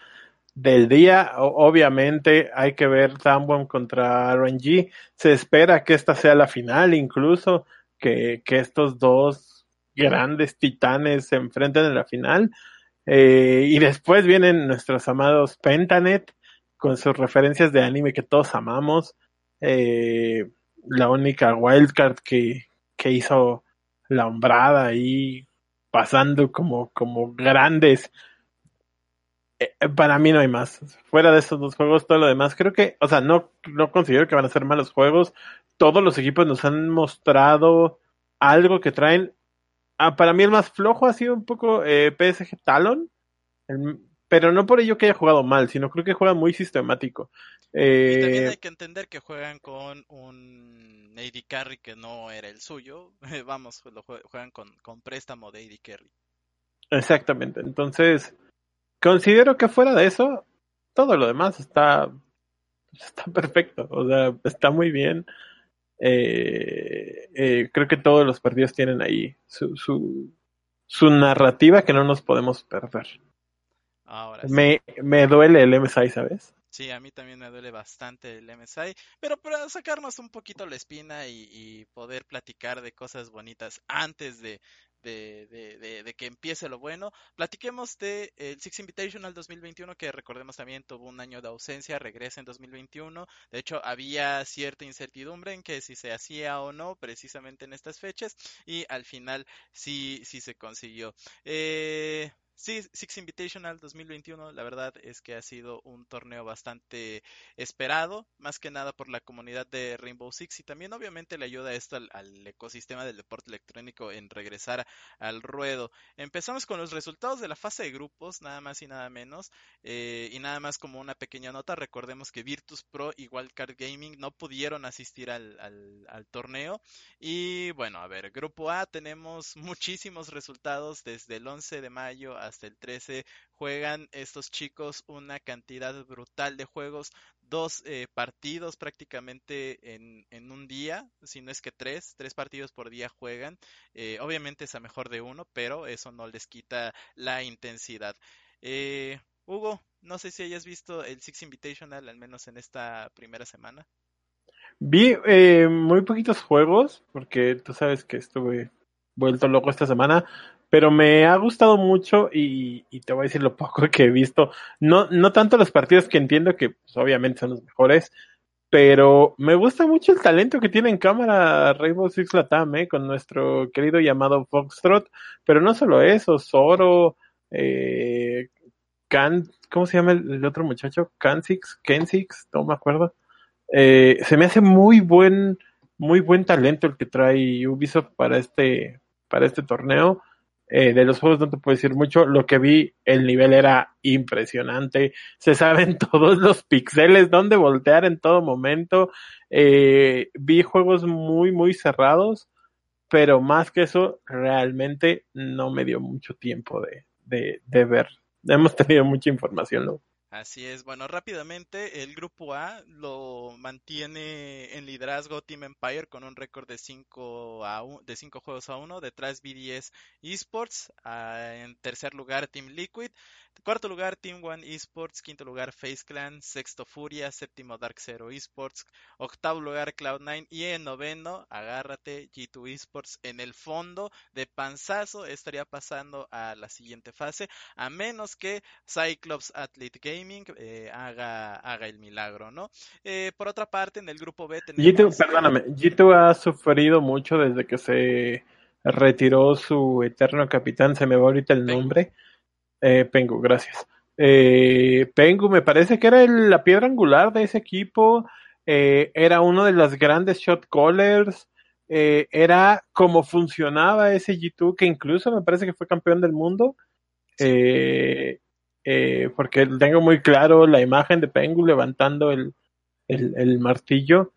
del día. obviamente hay que ver Tambon contra RNG. Se espera que esta sea la final, incluso que, que estos dos grandes titanes se enfrenten en la final. Eh, y después vienen nuestros amados Pentanet con sus referencias de anime que todos amamos. Eh, la única wildcard que, que hizo la hombrada ahí pasando como, como grandes. Eh, para mí no hay más. Fuera de esos dos juegos, todo lo demás, creo que, o sea, no, no considero que van a ser malos juegos. Todos los equipos nos han mostrado algo que traen Ah, para mí el más flojo ha sido un poco eh, PSG Talon, pero no por ello que haya jugado mal, sino creo que juega muy sistemático. y también eh, hay que entender que juegan con un AD Carry que no era el suyo. [LAUGHS] Vamos, lo juegan con, con préstamo de AD Carry. Exactamente. Entonces, considero que fuera de eso, todo lo demás está, está perfecto. O sea, está muy bien. Eh, eh, creo que todos los partidos tienen ahí su, su, su narrativa que no nos podemos perder. Ahora me, me duele el MSI, ¿sabes? Sí, a mí también me duele bastante el MSI, pero para sacarnos un poquito la espina y, y poder platicar de cosas bonitas antes de, de, que empiece lo bueno. Platiquemos de el Six Invitational 2021, que recordemos también tuvo un año de ausencia, regresa en 2021. De hecho, había cierta incertidumbre en que si se hacía o no, precisamente en estas fechas, y al final sí, sí se consiguió. Eh, Sí, Six Invitational 2021, la verdad es que ha sido un torneo bastante esperado, más que nada por la comunidad de Rainbow Six y también obviamente le ayuda esto al, ecosistema del deporte electrónico en regresar al ruedo. Empezamos con los resultados de la fase de grupos, nada más y nada menos, eh, y nada más como una pequeña nota, recordemos que Virtus Pro y Wildcard Gaming no pudieron asistir al, al torneo y bueno, a ver, grupo A tenemos muchísimos resultados desde el 11 de mayo hasta el 13 juegan estos chicos una cantidad brutal de juegos, dos eh, partidos prácticamente en, un día, si no es que tres, tres partidos por día juegan. Eh, obviamente es a mejor de uno, pero eso no les quita la intensidad. Eh, Hugo, no sé si hayas visto el Six Invitational, al menos en esta primera semana. Vi muy poquitos juegos, porque tú sabes que estuve vuelto loco esta semana, pero me ha gustado mucho y, te voy a decir lo poco que he visto. No, no tanto los partidos que entiendo que pues, obviamente son los mejores, pero me gusta mucho el talento que tiene en cámara Rainbow Six Latam, ¿eh? con nuestro querido llamado Foxtrot, pero no solo eso, Zoro, eh, ¿cómo se llama el, otro muchacho? Kansix, Kensix, no me acuerdo. Eh, se me hace muy buen, muy buen talento el que trae Ubisoft para este, para este torneo. Eh, de los juegos no te puedo decir mucho. Lo que vi, el nivel era impresionante. Se saben [LAUGHS] todos los pixeles, dónde voltear en todo momento. Eh, vi juegos muy, muy cerrados, pero más que eso, realmente no me dio mucho tiempo de, de, de ver. Hemos tenido mucha información, ¿no? Así es, bueno, rápidamente el grupo A lo mantiene en liderazgo Team Empire con un récord de 5 a de cinco juegos a 1, detrás BDS Esports, ah, en tercer lugar Team Liquid, Cuarto lugar, Team One Esports. Quinto lugar, Face Clan. Sexto, Furia. Séptimo, Dark Zero Esports. Octavo lugar, Cloud9. Y en noveno, agárrate, G2 Esports. En el fondo de panzazo estaría pasando a la siguiente fase. A menos que Cyclops Athlete Gaming eh, haga, haga el milagro, ¿no? Eh, por otra parte, en el grupo B tenemos... G2, perdóname, G2 ha sufrido mucho desde que se retiró su eterno capitán. Se me va ahorita el nombre. Eh, Pengu, gracias. Eh, Pengu me parece que era la piedra angular de ese equipo, eh, era uno de los grandes shot callers, eh, era como funcionaba ese G2, que incluso me parece que fue campeón del mundo, eh, porque tengo muy claro la imagen de Pengu levantando el, el, martillo.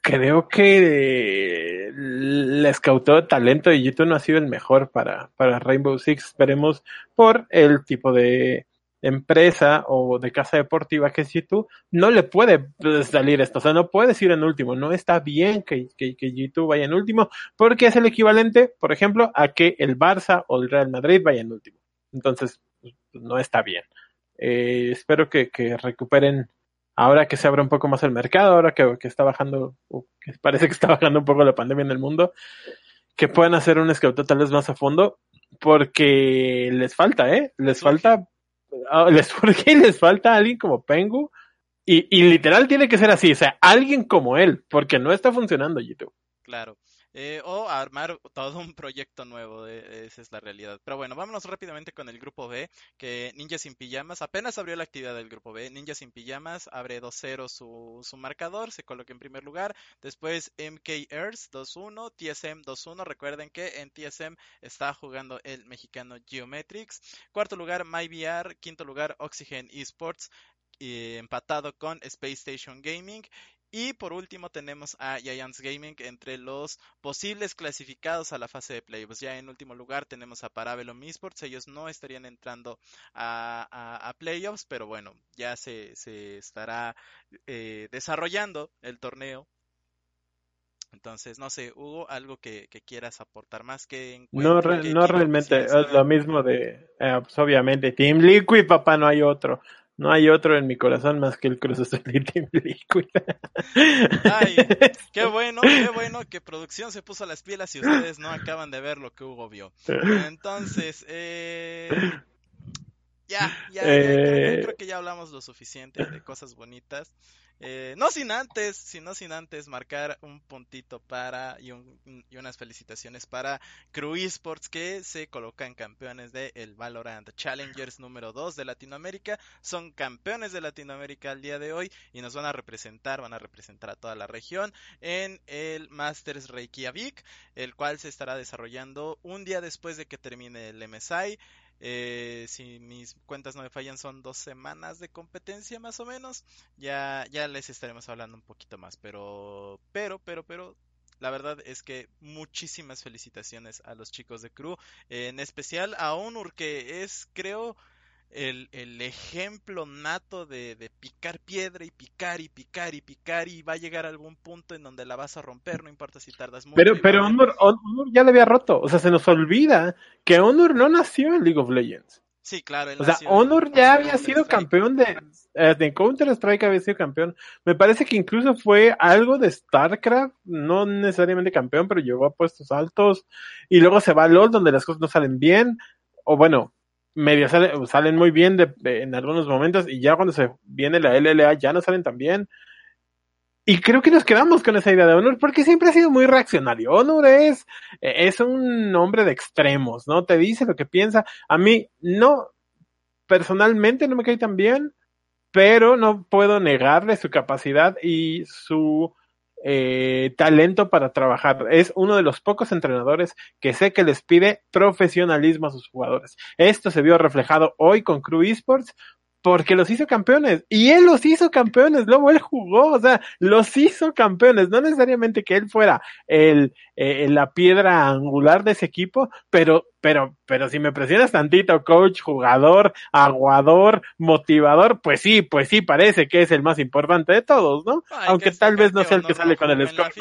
Creo que el escautó de talento de YouTube no ha sido el mejor para, para Rainbow Six. Esperemos por el tipo de empresa o de casa deportiva que es YouTube, no le puede salir esto. O sea, no puedes ir en último. No está bien que, que, que YouTube vaya en último porque es el equivalente, por ejemplo, a que el Barça o el Real Madrid vaya en último. Entonces, no está bien. Eh, espero que, que recuperen ahora que se abre un poco más el mercado, ahora que, está bajando, que parece que está bajando un poco la pandemia en el mundo, que puedan hacer un scout tal vez más a fondo, porque les falta, ¿eh? Les falta, ah, les, [LAUGHS] porque les falta alguien como Pengu, y, y literal tiene que ser así, o sea, alguien como él, porque no está funcionando YouTube. Claro. Eh, o armar todo un proyecto nuevo, eh, esa es la realidad. Pero bueno, vámonos rápidamente con el grupo B, que Ninja sin Pijamas, apenas abrió la actividad del grupo B, Ninja sin Pijamas abre 2-0 su, su marcador, se coloca en primer lugar, después MK Earth 2-1, TSM 2-1, recuerden que en TSM está jugando el mexicano Geometrics, cuarto lugar MyVR, quinto lugar Oxygen Esports, eh, empatado con Space Station Gaming y por último tenemos a Giants Gaming entre los posibles clasificados a la fase de playoffs. Ya en último lugar tenemos a Parabellum Esports. Ellos no estarían entrando a, playoffs, pero bueno, ya se, se estará eh, desarrollando el torneo. Entonces, no sé, Hugo, algo que, quieras aportar más que... No, no realmente, es lo mismo de, eh, pues, obviamente, Team Liquid, papá, no hay otro no hay otro en mi corazón más que el Cruz Azul y Team Liquid. Ay, qué bueno, qué bueno que producción se puso las pilas y ustedes no acaban de ver lo que Hugo vio. Entonces, eh, ya, ya, ya creo, que ya hablamos lo suficiente de cosas bonitas. Eh, no sin antes, sino sin antes marcar un puntito para y, unas felicitaciones para Crew Esports que se colocan campeones del el Valorant Challengers número 2 de Latinoamérica. Son campeones de Latinoamérica al día de hoy y nos van a representar, van a representar a toda la región en el Masters Reykjavik, el cual se estará desarrollando un día después de que termine el MSI. Eh, si mis cuentas no me fallan, son dos semanas de competencia más o menos. Ya, ya les estaremos hablando un poquito más. Pero, pero, pero, pero, la verdad es que muchísimas felicitaciones a los chicos de Crew. en especial a Onur, que es, creo, el, el ejemplo nato de, de, picar piedra y picar y picar y picar y va a llegar a algún punto en donde la vas a romper, no importa si tardas mucho. Pero, pero Honor, Honor, ya le había roto, o sea, se nos olvida que Honor no nació en League of Legends. Sí, claro. o sea, Honor ya había sido campeón de, eh, de Counter-Strike, había sido campeón. Me parece que incluso fue algo de StarCraft, no necesariamente campeón, pero llegó a puestos altos. Y luego se va a LOL, donde las cosas no salen bien. O bueno, medio salen muy bien de, en algunos momentos y ya cuando se viene la LLA ya no salen tan bien. Y creo que nos quedamos con esa idea de Honor porque siempre ha sido muy reaccionario. Honor es, es un hombre de extremos, ¿no? Te dice lo que piensa. A mí no, personalmente no me cae tan bien, pero no puedo negarle su capacidad y su eh, talento para trabajar. Es uno de los pocos entrenadores que sé que les pide profesionalismo a sus jugadores. Esto se vio reflejado hoy con Crew Esports porque los hizo campeones. Y él los hizo campeones, luego él jugó, o sea, los hizo campeones. No necesariamente que él fuera el, eh, la piedra angular de ese equipo, pero pero, pero si me presionas tantito, coach, jugador, aguador, motivador, pues sí, pues sí, parece que es el más importante de todos, ¿no? Aunque tal vez no sea el que sale con el score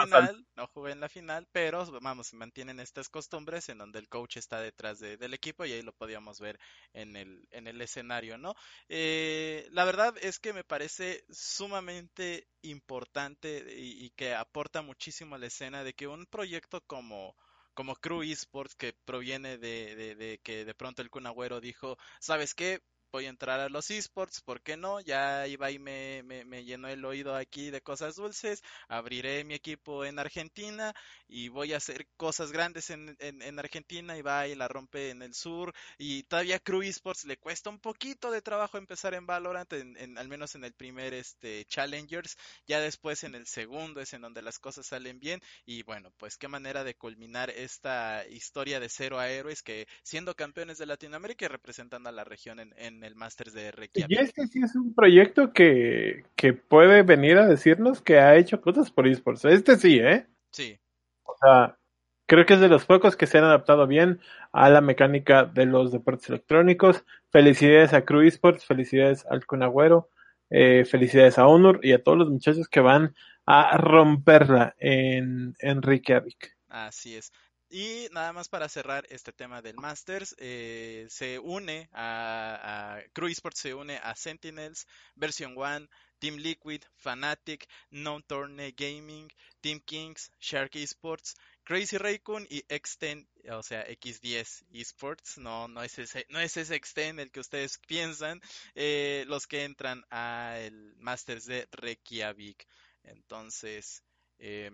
No jugué en la final, pero vamos, se mantienen estas costumbres en donde el coach está detrás del equipo y ahí lo podíamos ver en el, en el escenario, ¿no? Eh, la verdad es que me parece sumamente importante y, y que aporta muchísimo a la escena de que un proyecto como como Crew Esports que proviene de, de, de, que de pronto el Kun dijo, ¿sabes qué? Voy a entrar a los esports, ¿por qué no? Ya iba y me, me, llenó el oído aquí de cosas dulces, abriré mi equipo en Argentina y voy a hacer cosas grandes en, en, Argentina y va y la rompe en el sur y todavía Crew Esports le cuesta un poquito de trabajo empezar en Valorant, en, al menos en el primer este Challengers, ya después en el segundo es en donde las cosas salen bien y bueno, pues qué manera de culminar esta historia de cero a héroes que siendo campeones de Latinoamérica y representando a la región en el Masters de Reykjavik. Y este sí es un proyecto que, que puede venir a decirnos que ha hecho cosas por esports. Este sí, ¿eh? Sí. O sea, creo que es de los pocos que se han adaptado bien a la mecánica de los deportes electrónicos. Felicidades a Crew Esports, felicidades al Kunagüero, eh, felicidades a Honor y a todos los muchachos que van a romperla en, en Reykjavik. Así es. Y nada más para cerrar este tema del Masters, eh, se une a, a Crew Esports, se une a Sentinels, Version 1, Team Liquid, Fnatic, No Tourney Gaming, Team Kings, Shark Esports, Crazy Raycon y X10, o sea, X10 Esports, no, no es ese, no es ese X10 el que ustedes [LAUGHS] piensan, eh, los que entran al Masters de Reykjavik. Entonces, eh,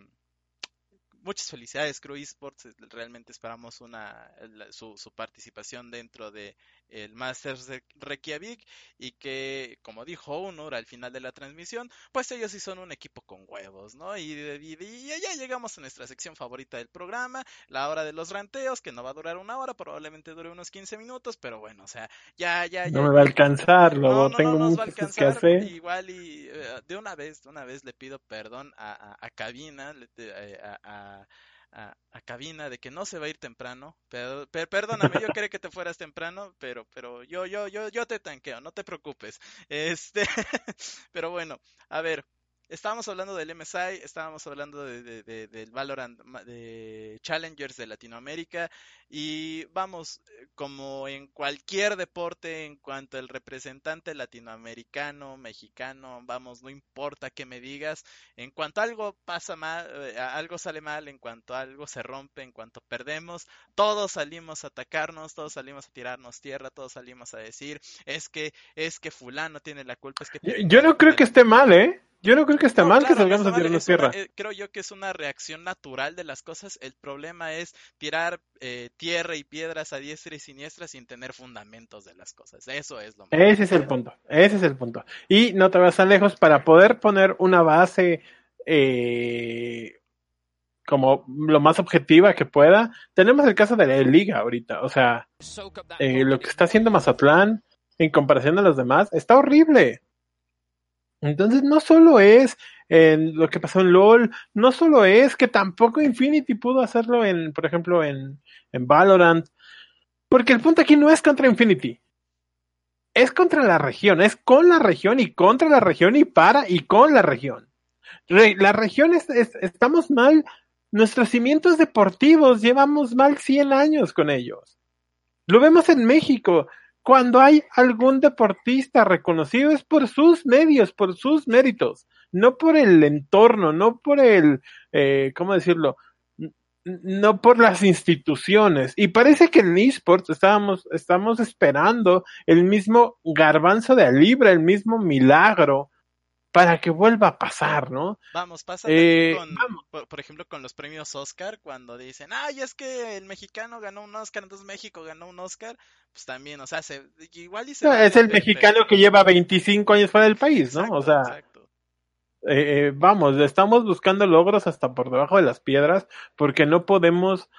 muchas felicidades, Crew Esports. Realmente esperamos una su, su, participación dentro de el Masters de Reykjavik y que, como dijo Honor al final de la transmisión, pues ellos sí son un equipo con huevos, ¿no? Y, y, ya llegamos a nuestra sección favorita del programa, la hora de los ranteos, que no va a durar una hora, probablemente dure unos 15 minutos, pero bueno, o sea, ya, ya, ya. No me va a alcanzar, luego tengo no que hacer. Igual y eh, de una vez, de una vez le pido perdón a, a, a Cabina, eh, a, a cabina de que no se va a ir temprano. Pero, perdóname, yo quería que te fueras temprano, pero, pero yo, yo, yo, yo te tanqueo, no te preocupes. Este, [LAUGHS] pero bueno, a ver, estábamos hablando del MSI, estábamos hablando de, del Valorant de Challengers de Latinoamérica y vamos, como en cualquier deporte, en cuanto el representante latinoamericano, mexicano, vamos, no importa qué me digas, en cuanto algo pasa mal, eh, algo sale mal, en cuanto algo se rompe, en cuanto perdemos, todos salimos a atacarnos, todos salimos a tirarnos tierra, todos salimos a decir, es que, es que fulano tiene la culpa, es que... Yo no creo que esté mal, ¿eh? Yo no creo que esté mal que salgamos a tirarnos tierra. Eh, creo yo que es una reacción natural de las cosas. El problema es tirar eh, tierra y piedras a diestra y siniestra sin tener fundamentos de las cosas. Eso es lo Ese es el punto. Ese es el punto. Y no te vas tan lejos para poder poner una base eh, como lo más objetiva que pueda. Tenemos el caso de la Liga ahorita. O sea, lo que está haciendo Mazatlán en comparación a los demás está horrible. Entonces no solo es en lo que pasó en LOL, no solo es que tampoco Infinity pudo hacerlo en, por ejemplo, en, en Valorant, porque el punto aquí no es contra Infinity, es contra la región, es con la región y contra la región y para y con la región. la región es, estamos mal, nuestros cimientos deportivos llevamos mal 100 años con ellos. Lo vemos en México, cuando hay algún deportista reconocido es por sus medios, por sus méritos, no por el entorno, no por el, eh, ¿cómo decirlo? No por las instituciones. Y parece que en esports estábamos, estamos esperando el mismo garbanzo de libra, el mismo milagro para que vuelva a pasar, ¿no? Vamos, pasa eh, con, Por, ejemplo, con los premios Oscar, cuando dicen, ay, es que el mexicano ganó un Oscar, entonces México ganó un Oscar, pues también, o sea, se, igual y Es el mexicano que lleva 25 años fuera del país, ¿no? o sea, eh, eh, vamos, estamos buscando logros hasta por debajo de las piedras, porque no podemos,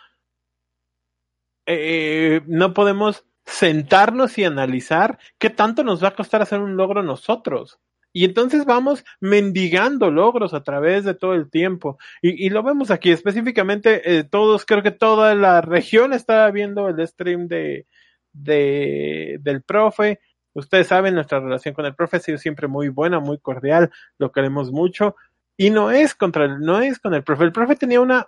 no podemos sentarnos y analizar qué tanto nos va a costar hacer un logro nosotros. Y entonces vamos mendigando logros a través de todo el tiempo. Y, lo vemos aquí específicamente, eh, todos, creo que toda la región está viendo el stream de, de, del profe. Ustedes saben, nuestra relación con el profe ha sido siempre muy buena, muy cordial, lo queremos mucho. Y no es contra el, no es con el profe. El profe tenía una,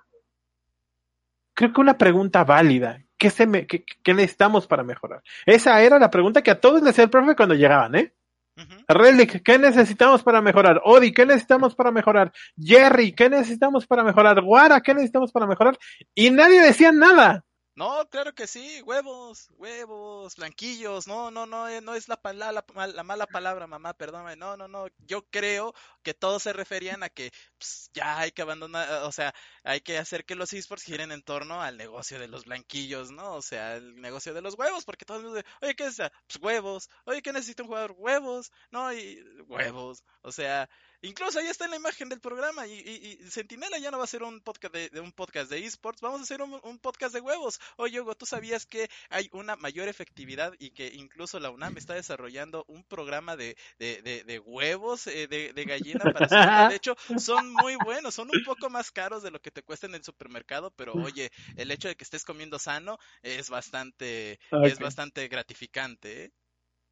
creo que una pregunta válida. ¿Qué, se me, qué, qué necesitamos para mejorar? Esa era la pregunta que a todos les hacía el profe cuando llegaban, ¿eh? Relic, ¿qué necesitamos para mejorar? Odi, ¿qué necesitamos para mejorar? Jerry, ¿qué necesitamos para mejorar? Guara, ¿qué necesitamos para mejorar? Y nadie decía nada. No, claro que sí, huevos, huevos, blanquillos, no, no, no, eh, no es la, la, la, mala palabra, mamá, perdóname, no, no, no, yo creo que todos se referían a que pues, ya hay que abandonar, o sea, hay que hacer que los esports giren en torno al negocio de los blanquillos, ¿no? O sea, el negocio de los huevos, porque todos dicen, oye, ¿qué es? Pues huevos, oye, ¿qué necesita un jugador? Huevos, no, y huevos, o sea, Incluso ahí está en la imagen del programa y, y, Sentinela ya no va a ser un podcast de, un podcast de esports, vamos a hacer un, podcast de huevos. Oye, Hugo, ¿tú sabías que hay una mayor efectividad y que incluso la UNAM está desarrollando un programa de, de, de, huevos eh, de, gallina para De hecho, son muy buenos, son un poco más caros de lo que te cuesta en el supermercado, pero oye, el hecho de que estés comiendo sano es bastante, es bastante gratificante. ¿eh?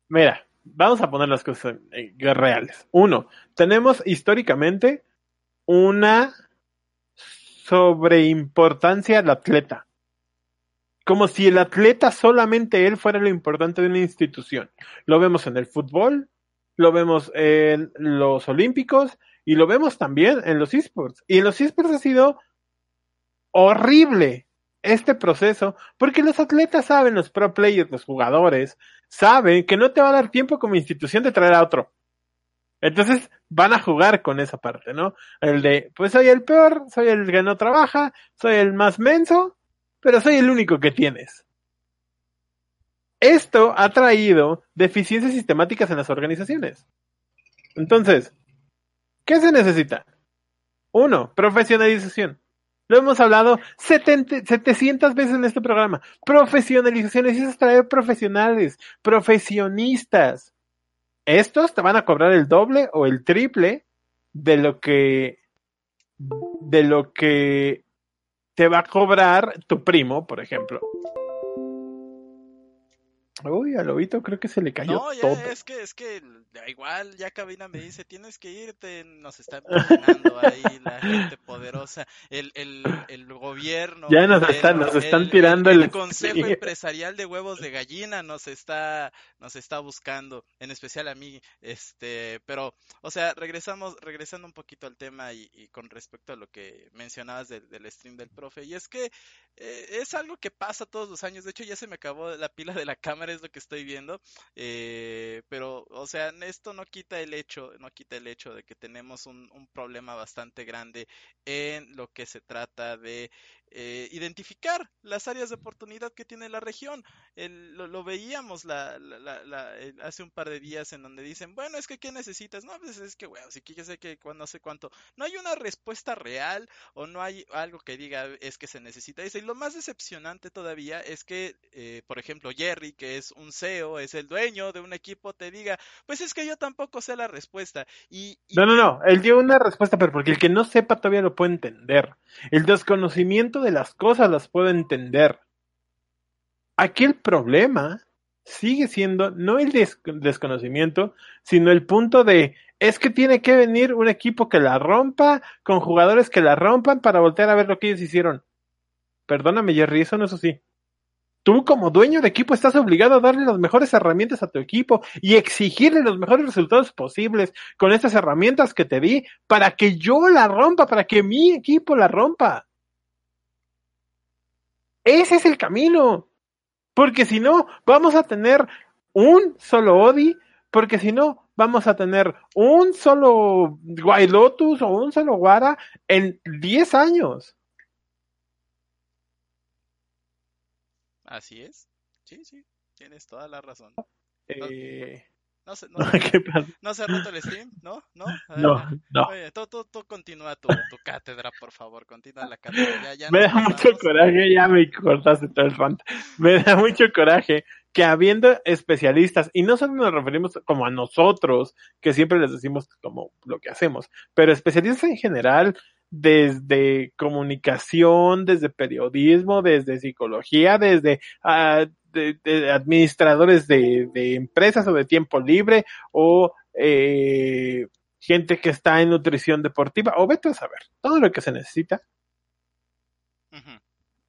Mira, vamos a poner las cosas reales. Uno, tenemos históricamente una sobreimportancia al atleta. Como si el atleta solamente él fuera lo importante de una institución. Lo vemos en el fútbol, lo vemos en los olímpicos y lo vemos también en los esports. Y en los esports ha sido horrible este proceso, porque los atletas saben, los pro players, los jugadores, saben que no te va a dar tiempo como institución de traer a otro. Entonces van a jugar con esa parte, ¿no? El de, pues soy el peor, soy el que no trabaja, soy el más menso, pero soy el único que tienes. Esto ha traído deficiencias sistemáticas en las organizaciones. Entonces, ¿qué se necesita? Uno, profesionalización. Lo hemos hablado 700 veces en este programa. Profesionalización, necesitas traer profesionales, profesionistas. Estos te van a cobrar el doble o el triple de lo que de lo que te va a cobrar tu primo, por ejemplo. Uy, a Lobito creo que se le cayó No, ya todo. es que, es que da igual, ya Cabina me dice, tienes que irte, nos está patrocinando ahí la gente poderosa, el, el, el gobierno. Ya nos el- están, nos están el- tirando el, el... Consejo sí. Empresarial de Huevos de Gallina nos está, nos está buscando, en especial a mí, este, pero, o sea, regresamos, regresando un poquito al tema y, y con respecto a lo que mencionabas del, del stream del profe, y es que eh, es algo que pasa todos los años, de hecho ya se me acabó la pila de la cámara, es lo que estoy viendo, eh, pero, o sea, esto no quita el hecho, no quita el hecho de que tenemos un, un problema bastante grande en lo que se trata de eh, identificar las áreas de oportunidad que tiene la región. El- lo, lo veíamos la, la- la- hace un par de días en donde dicen, bueno, es que ¿qué necesitas? No, pues es que, bueno, si que sé que no sé cuánto. No hay una respuesta real o no hay algo que diga es que se necesita. Y lo más decepcionante todavía es que, eh, por ejemplo, Jerry, que es un CEO, es el dueño de un equipo, te diga, pues es que yo tampoco sé la respuesta. Y- No, no, no, él dio una respuesta, pero porque el que no sepa todavía lo puede entender. El desconocimiento de las cosas las puede entender. Aquí el problema sigue siendo no el des- desconocimiento, sino el punto de es que tiene que venir un equipo que la rompa, con jugadores que la rompan para voltear a ver lo que ellos hicieron. Perdóname, Jerry, eso no es así. Tú como dueño de equipo estás obligado a darle las mejores herramientas a tu equipo y exigirle los mejores resultados posibles con estas herramientas que te di para que yo la rompa, para que mi equipo la rompa. Ese es el camino. Porque si no, vamos a tener un solo Odi, porque si no, vamos a tener un solo Guaylotus o un solo Guara en 10 años. Así es. Sí, sí, tienes toda la razón. Eh, No sé, no, se ha roto el stream, ¿no? ¿No? No, no. Oye, tú, tú, tú continúa tu, tu cátedra, por favor, continúa la cátedra. Ya, ya Me da mucho coraje, ya me cortaste todo el rant. Me da mucho coraje que habiendo especialistas, y no solo nos referimos como a nosotros, que siempre les decimos como lo que hacemos, pero especialistas en general, desde comunicación, desde periodismo, desde psicología, desde ah, de- de administradores de, de empresas o de tiempo libre, o eh, gente que está en nutrición deportiva, o vete a saber, todo lo que se necesita.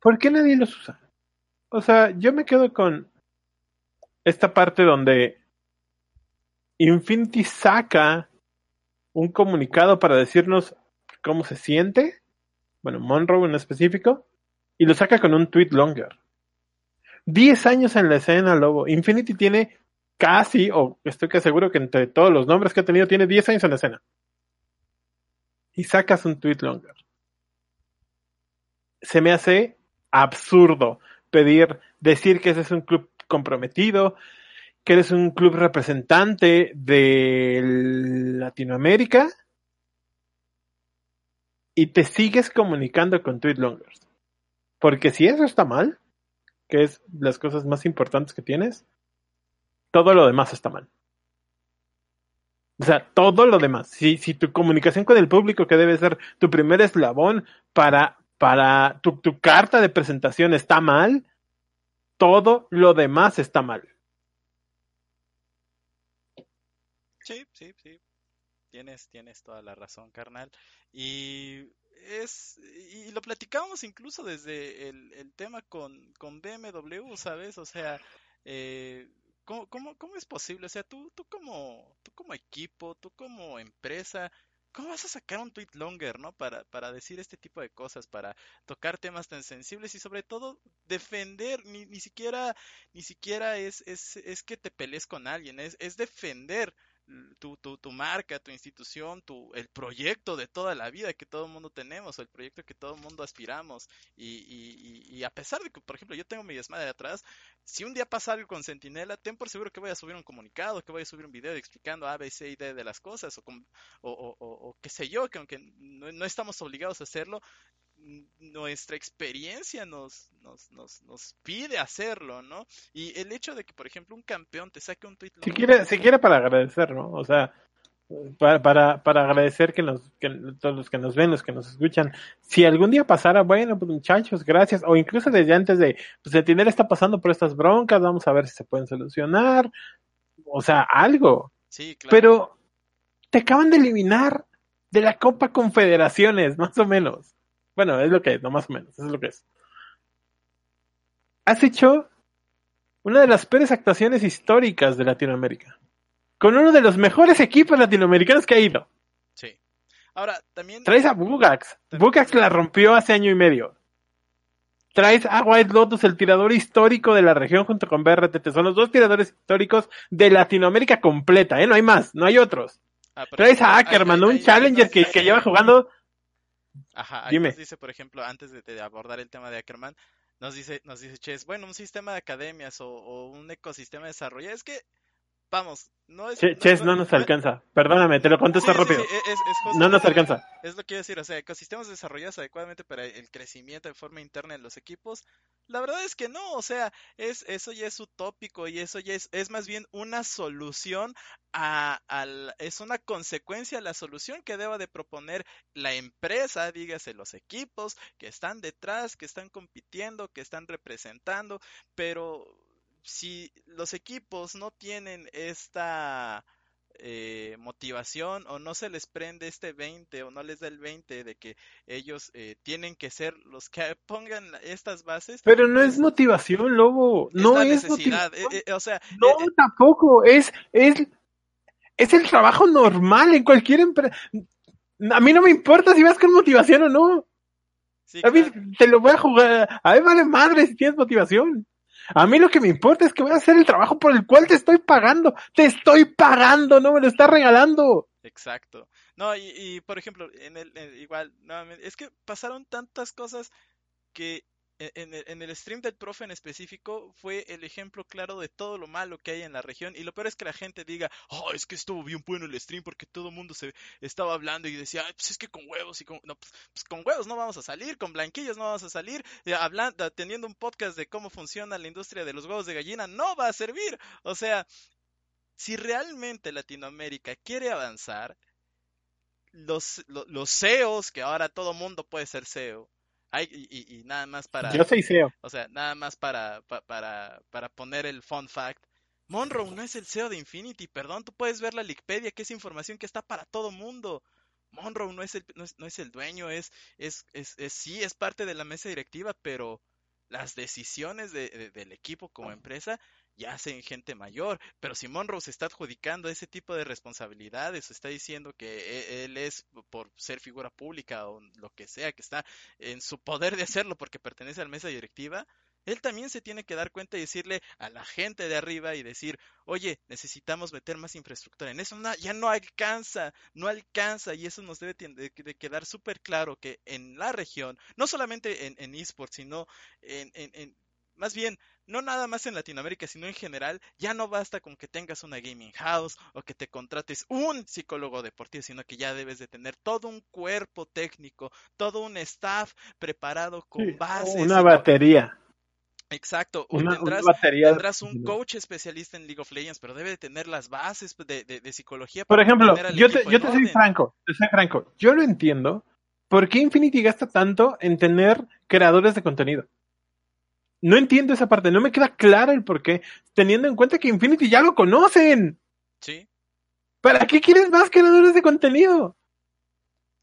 ¿Por qué nadie los usa? O sea, yo me quedo con esta parte donde Infinity saca un comunicado para decirnos cómo se siente, bueno, Monroe en específico, y lo saca con un tweet longer. 10 años en la escena, Lobo. Infinity tiene casi, o estoy que seguro que entre todos los nombres que ha tenido, tiene 10 años en la escena. Y sacas un tweet longer se me hace absurdo pedir, decir que ese es un club comprometido, que eres un club representante de Latinoamérica y te sigues comunicando con tweet longers. Porque si eso está mal, que es las cosas más importantes que tienes, todo lo demás está mal. O sea, todo lo demás. Si, si tu comunicación con el público, que debe ser tu primer eslabón para, para tu, tu carta de presentación está mal, todo lo demás está mal. Sí, sí, sí. Tienes, tienes toda la razón, carnal. Y es, y lo platicábamos incluso desde el, el tema con, con BMW, ¿sabes? O sea, eh, ¿cómo, cómo, cómo es posible? O sea, tú, tú como, tú como equipo, tú como empresa, ¿cómo vas a sacar un tweet longer, ¿no? Para, para decir este tipo de cosas, para tocar temas tan sensibles y sobre todo defender, ni, ni siquiera, ni siquiera es, es, es que te pelees con alguien, es, es defender tu, tu, tu marca, tu institución, tu, el proyecto de toda la vida que todo el mundo tenemos, o el proyecto que todo el mundo aspiramos. Y, y, y, a pesar de que, por ejemplo, yo tengo mi desmadre atrás, si un día pasa algo con Sentinela, ten por seguro que voy a subir un comunicado, que voy a subir un video explicando A, B, C y D de las cosas, o, con, o, o, o qué sé yo, que aunque no, no estamos obligados a hacerlo, nuestra experiencia nos, nos, nos, nos pide hacerlo, ¿no? Y el hecho de que, por ejemplo, un campeón te saque un tweet... Si quiere, si quiere para agradecer, ¿no? O sea, para, para, para agradecer que nos, que todos los que nos ven, los que nos escuchan, si algún día pasara, bueno, pues muchachos, gracias, o incluso desde antes de, pues el dinero está pasando por estas broncas, vamos a ver si se pueden solucionar, o sea, algo. Sí, claro. Pero te acaban de eliminar de la Copa Confederaciones, [LAUGHS] más o menos. Bueno, es lo que es, no más o menos, es lo que es. Has hecho una de las peores actuaciones históricas de Latinoamérica con uno de los mejores equipos latinoamericanos que ha ido. Sí. Ahora, también. Traes a Bugax. Bugax la rompió hace año y medio. Traes a White Lotus, el tirador histórico de la región, junto con BRTT. Son los dos tiradores históricos de Latinoamérica completa, ¿eh? No hay más, no hay otros. Ah, Traes a Ackerman, un challenger que, que, lleva jugando. Ajá, Dime. nos dice, por ejemplo, antes de, de, abordar el tema de Ackerman, nos dice, nos dice Ches, bueno, un sistema de academias o, o un ecosistema de desarrollo. Es que vamos, no es... Ches, no, nos alcanza. Perdóname, te lo contesto rápido. no nos alcanza. Es lo que quiero decir, o sea, ecosistemas desarrollados adecuadamente para el crecimiento de forma interna en los equipos, la verdad es que no, o sea, es, eso ya es utópico y eso ya es, es más bien una solución a, es una consecuencia a la solución que deba de proponer la empresa, dígase los equipos que están detrás, que están compitiendo, que están representando, pero si los equipos no tienen esta eh, motivación o no se les prende este 20 o no les da el 20 de que ellos eh, tienen que ser los que [LAUGHS] pongan estas bases. Pero no es pues, motivación, Lobo. no es necesidad. Eh, o sea, no, tampoco. Es, es, es el trabajo normal en cualquier empresa. A mí no me importa si vas con motivación o no. a mí te lo voy a jugar. A mí vale madre si tienes motivación. A mí lo que me importa es que voy a hacer el trabajo por el cual te estoy pagando. Te estoy pagando, no me lo estás regalando. Exacto. No, y, por ejemplo, en el, igual, nuevamente, es que pasaron tantas cosas que e, en el, stream del profe en específico fue el ejemplo claro de todo lo malo que hay en la región. Y lo peor es que la gente diga, oh, es que estuvo bien bueno el stream porque todo el mundo se estaba hablando y decía, pues es que con huevos y con, no, pues, pues, con huevos no vamos a salir, con blanquillos no vamos a salir, eh, hablando, teniendo un podcast de cómo funciona la industria de los huevos de gallina no va a servir, o sea, si realmente Latinoamérica quiere avanzar, los, los, los CEOs, que ahora todo mundo puede ser CEO, y, nada más para. Yo soy CEO. O sea, nada más para, para, para poner el fun fact. Monroe no es el CEO de Infinity, perdón, tú puedes ver la Wikipedia, que es información que está para todo mundo. Monroe no es el, no es, el dueño, es, es, es, sí, es parte de la mesa directiva, pero las decisiones del equipo como empresa ya hacen gente mayor, pero si Monroe se está adjudicando ese tipo de responsabilidades, está diciendo que e, él es por ser figura pública o lo que sea, que está en su poder de hacerlo porque pertenece a la mesa directiva, él también se tiene que dar cuenta y decirle a la gente de arriba y decir, oye, necesitamos meter más infraestructura en eso. ya no alcanza, no alcanza y eso nos debe de, quedar súper claro que en la región, no solamente en, en esports, sino en, en más bien, no nada más en Latinoamérica, sino en general, ya no basta con que tengas una gaming house o que te contrates un psicólogo deportivo, sino que ya debes de tener todo un cuerpo técnico, todo un staff preparado con bases. Una batería. Exacto, una, tendrás, tendrás, un coach especialista en League of Legends, pero debe de tener las bases de, de, psicología. Por ejemplo, yo te, yo te soy franco, te soy franco, yo lo entiendo. ¿Por qué Infinity gasta tanto en tener creadores de contenido? No entiendo esa parte, no me queda claro el por qué, teniendo en cuenta que Infinity ya lo conocen. Sí. ¿Para qué quieres más creadores de contenido?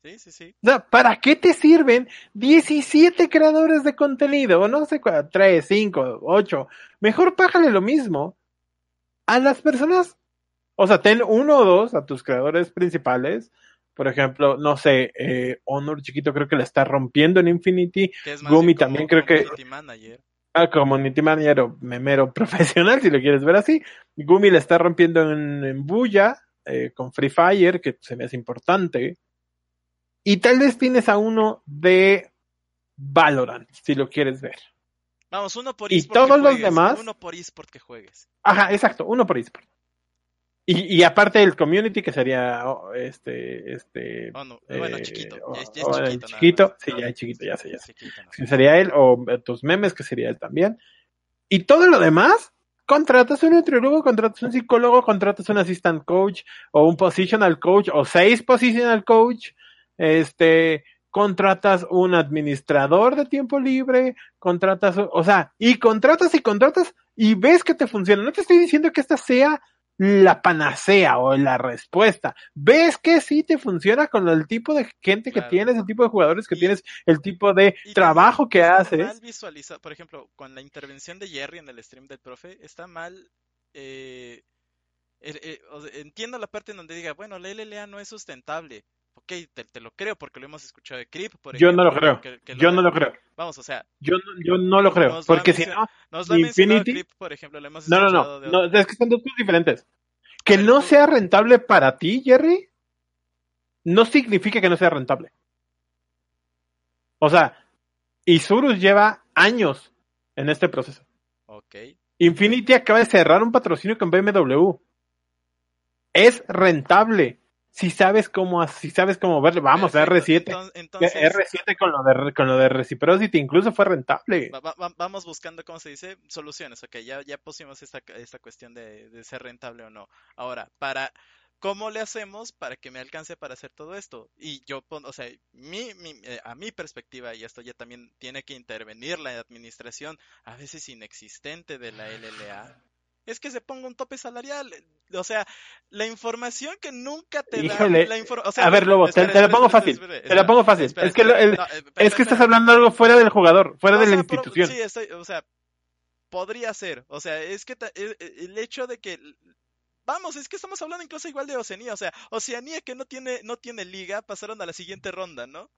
Sí, sí, sí. O sea, ¿para qué te sirven 17 creadores de contenido? O no sé, 3, 5, 8. Mejor págale lo mismo a las personas. O sea, ten uno o dos a tus creadores principales. Por ejemplo, no sé, eh, Honor Chiquito creo que la está rompiendo en Infinity. Gumi también creo que. Manager al community manager o memero [LAUGHS] profesional, si lo quieres ver así. Gumi le está rompiendo en, en Bulla eh, con Free Fire, que se me hace importante. Y tal vez tienes a uno de Valorant, si lo quieres ver. Vamos, uno por eSport. Y todos los demás. Uno por eSport que juegues. Ajá, exacto, uno por eSport. Y, y aparte el community que sería oh, este este oh, bueno chiquito. Ya, es, chiquito, chiquito. sí ya es chiquito ya sé ya sé. Sería él o tus memes que sería él también. Y todo lo demás contratas un nutriólogo, contratas un psicólogo, contratas un assistant coach o un positional coach o seis positional coach, este, contratas un administrador de tiempo libre, contratas, o sea, y contratas y contratas y ves que te funciona. No te estoy diciendo que esta sea la panacea o la respuesta. Ves que sí te funciona con el tipo de gente que tienes, el tipo de jugadores que tienes, el tipo de trabajo que haces. Mal visualiza, por ejemplo, con la intervención de Jerry en el stream del profe, está mal. Eh, eh, entiendo la parte en donde diga, bueno, la LLA no es sustentable. Ok, te, lo creo porque lo hemos escuchado de Creep, por Yo no lo creo. yo no lo creo. Vamos, o sea. Yo, yo no lo creo. Porque si no. Infinity. por ejemplo, lo hemos no, no, no, no. Es que son dos cosas diferentes. Que no sea rentable para ti, Jerry, no significa que no sea rentable. O sea, Isurus lleva años en este proceso. Ok. Infinity acaba de cerrar un patrocinio con BMW. Es rentable si sabes cómo, si sabes cómo verlo, vamos, R7. R7 con lo, de, con lo de Reciprocity incluso fue rentable. vamos buscando, ¿cómo se dice? Soluciones, ok, ya, ya pusimos esta, esta cuestión de, ser rentable o no. Ahora, para, ¿cómo le hacemos para que me alcance para hacer todo esto? Y yo, o sea, mi, mi, eh, a mi perspectiva, y esto ya también tiene que intervenir la administración, a veces inexistente de la LLA, es que se ponga un tope salarial. O sea, la información que nunca te da. La o sea, a ver, Lobo, te, la pongo fácil. te la pongo fácil. es que, es que estás hablando algo fuera del jugador, fuera de la institución. sí, estoy, o sea, podría ser. O sea, es que el hecho de que Vamos, es que estamos hablando incluso igual de Oceanía, o sea, Oceanía que no tiene no tiene liga pasaron a la siguiente ronda, ¿no?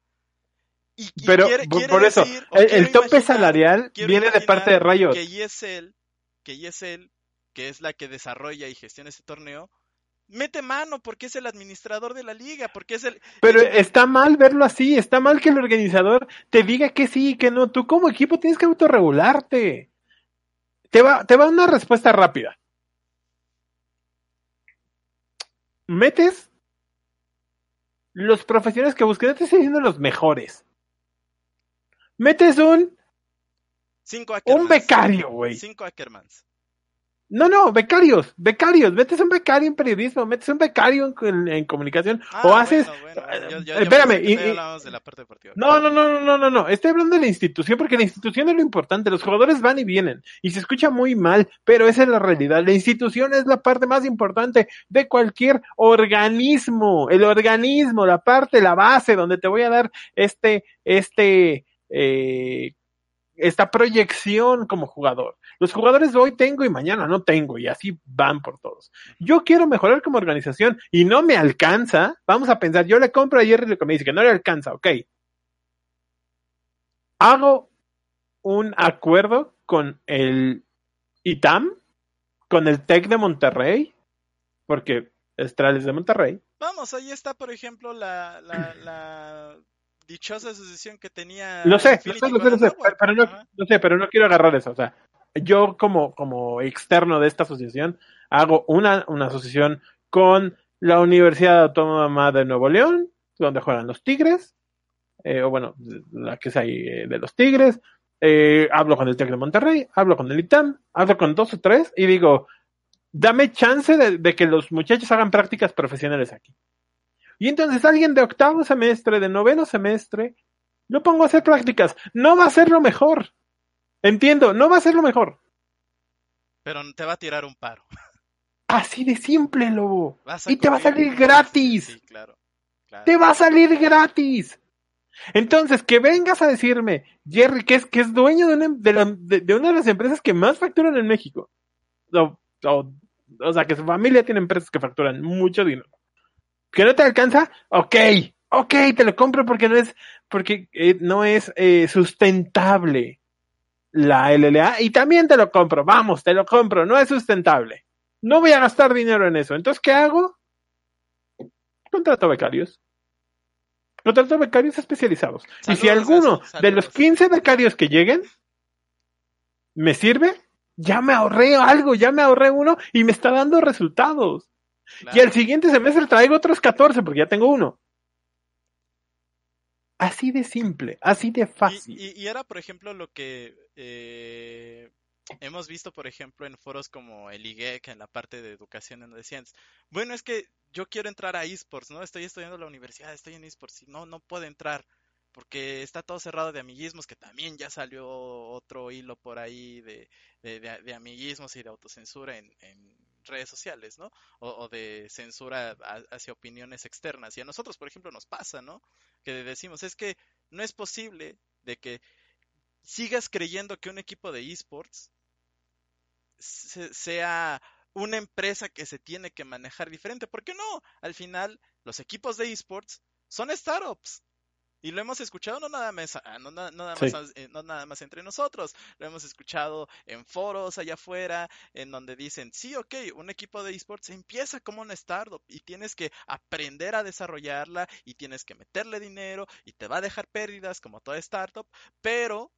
Y, Pero por, eso, el, tope salarial viene de parte de Rayo. Que ESL, que ESL que es la que desarrolla y gestiona ese torneo, mete mano porque es el administrador de la liga, porque es el... Pero está mal verlo así, está mal que el organizador te diga que sí y que no. Tú como equipo tienes que autorregularte. Te va, te va una respuesta rápida. Metes los profesionales que busques, no te estoy diciendo los mejores. Metes un... Cinco un becario, güey. Cinco Ackermans. No, no, becarios, becarios. Metes un becario en periodismo, metes un becario en, comunicación. Ah, o haces. espérame. no, no, no, no, no, no. Estoy hablando de la institución porque la institución es lo importante. Los jugadores van y vienen. Y se escucha muy mal, pero esa es la realidad. La institución es la parte más importante de cualquier organismo. El organismo, la parte, la base donde te voy a dar este, este, eh, esta proyección como jugador. Los jugadores de hoy tengo y mañana no tengo y así van por todos. Yo quiero mejorar como organización y no me alcanza. Vamos a pensar, yo le compro a Jerry lo que me dice que no le alcanza, ok. Hago un acuerdo con el ITAM, con el TEC de Monterrey, porque Estrales de Monterrey. Vamos, ahí está, por ejemplo, la, la dichosa asociación que tenía. Lo sé, lo sé, lo sé, pero, no, no, sé, pero no quiero agarrar eso. O sea, yo como, como externo de esta asociación hago una, una asociación con la Universidad Autónoma de Nuevo León, donde juegan los Tigres, eh, o bueno, la que es ahí eh, de los Tigres. Eh, hablo con el TEC de Monterrey, hablo con el ITAM, hablo con dos o tres y digo, dame chance de, de que los muchachos hagan prácticas profesionales aquí. Y entonces alguien de octavo semestre, de noveno semestre, lo pongo a hacer prácticas. No va a ser lo mejor. Entiendo, no va a ser lo mejor. Pero te va a tirar un paro. Así de simple, lobo. Y te va a salir gratis. Sí, claro, Te va a salir gratis. Entonces, que vengas a decirme, Jerry, que es, que es dueño de una de, de, una de las empresas que más facturan en México. O, o sea, que su familia tiene empresas que facturan mucho dinero que no te alcanza, ok, ok, te lo compro porque no es, porque eh, no es eh, sustentable la LLA y también te lo compro, vamos, te lo compro, no es sustentable. No voy a gastar dinero en eso. Entonces, ¿qué hago? Contrato becarios. Contrato becarios especializados. y si alguno de los 15 becarios que lleguen me sirve, ya me ahorré algo, ya me ahorré uno y me está dando resultados. Y el siguiente semestre traigo otros 14 porque ya tengo uno. Así de simple, así de fácil. Y, era, por ejemplo, lo que... Eh, hemos visto, por ejemplo, en foros como el IGEC, en la parte de educación en decían, bueno, es que yo quiero entrar a esports, ¿no? Estoy estudiando en la universidad, estoy en esports y no, no puedo entrar porque está todo cerrado de amiguismos, que también ya salió otro hilo por ahí de, de, amiguismos y de autocensura en, redes sociales, ¿no? O, de censura hacia opiniones externas. Y a nosotros, por ejemplo, nos pasa, ¿no? Que decimos, es que no es posible de que sigas creyendo que un equipo de esports sea una empresa que se tiene que manejar diferente. ¿Por qué no? Al final, los equipos de esports son startups. Y lo hemos escuchado no nada más, ah, no, nada más, eh, no nada más entre nosotros, lo hemos escuchado en foros allá afuera, en donde dicen, sí, ok, un equipo de esports empieza como una startup y tienes que aprender a desarrollarla y tienes que meterle dinero y te va a dejar pérdidas como toda startup, pero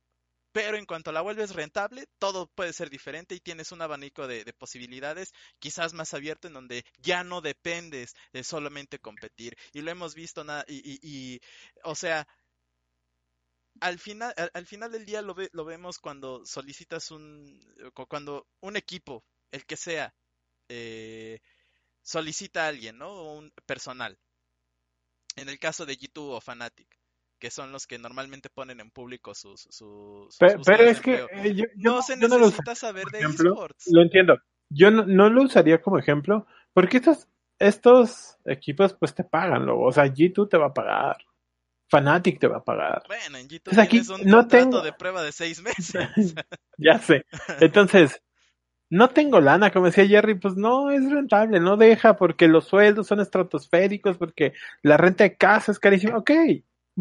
pero en cuanto la vuelves rentable, todo puede ser diferente y tienes un abanico de, posibilidades quizás más abierto en donde ya no dependes de solamente competir. Y lo hemos visto, y, y, o sea, al final, al, final del día lo, lo vemos cuando solicitas un, cuando un equipo, el que sea, eh, solicita a alguien, ¿no? Un personal. En el caso de G2 o Fanatic que son los que normalmente ponen en público sus... sus, pero, es que eh, yo, no se necesita saber de esports. Lo entiendo. Yo no, lo usaría como ejemplo, porque estos, estos equipos pues te pagan luego. O sea, G2 te va a pagar. Fanatic te va a pagar. Bueno, en G2 aquí un no tengo... de prueba de seis meses. [LAUGHS] ya sé. Entonces, no tengo lana, como decía Jerry, pues no es rentable, no deja porque los sueldos son estratosféricos, porque la renta de casa es carísima. Ok,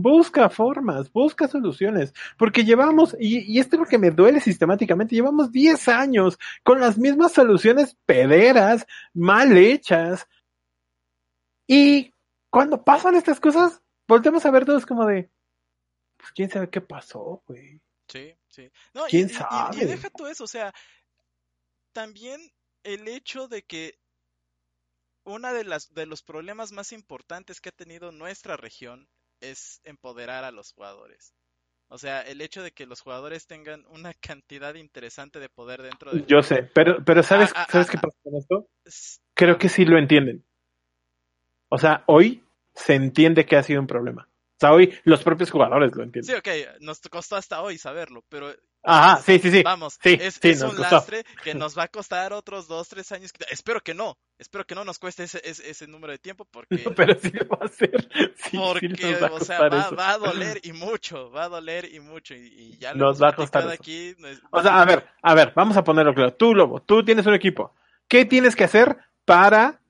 Busca formas, busca soluciones, porque llevamos, y, esto es lo que me duele sistemáticamente, llevamos 10 años con las mismas soluciones pederas, mal hechas, y cuando pasan estas cosas, volvemos a ver todos como de, pues quién sabe qué pasó, güey. Sí, sí. ¿Quién sabe? y deja todo eso, o sea, también el hecho de que una de las de los problemas más importantes que ha tenido nuestra región es empoderar a los jugadores. O sea, el hecho de que los jugadores tengan una [LAUGHS] cantidad interesante de poder dentro de... Yo sé, pero, pero ¿sabes, ah, ah, ¿sabes qué ah, pasa con esto? Creo que sí lo entienden. O sea, hoy se entiende que ha sido un problema. Sea, hoy los propios jugadores lo entienden. Sí, ok, nos costó hasta hoy saberlo, pero Ajá, sí, sí, sí. Vamos, sí, es, es un lastre que nos va a costar otros dos, tres años. Espero que no, espero que no nos cueste ese, ese, número de tiempo porque... pero sí va a ser. porque, o sea, va, a doler y mucho, va a doler y mucho y, ya lo nos va a costar aquí. O sea, a ver, a ver, vamos a ponerlo claro. Tú, Lobo, tú tienes un equipo. ¿Qué tienes que hacer para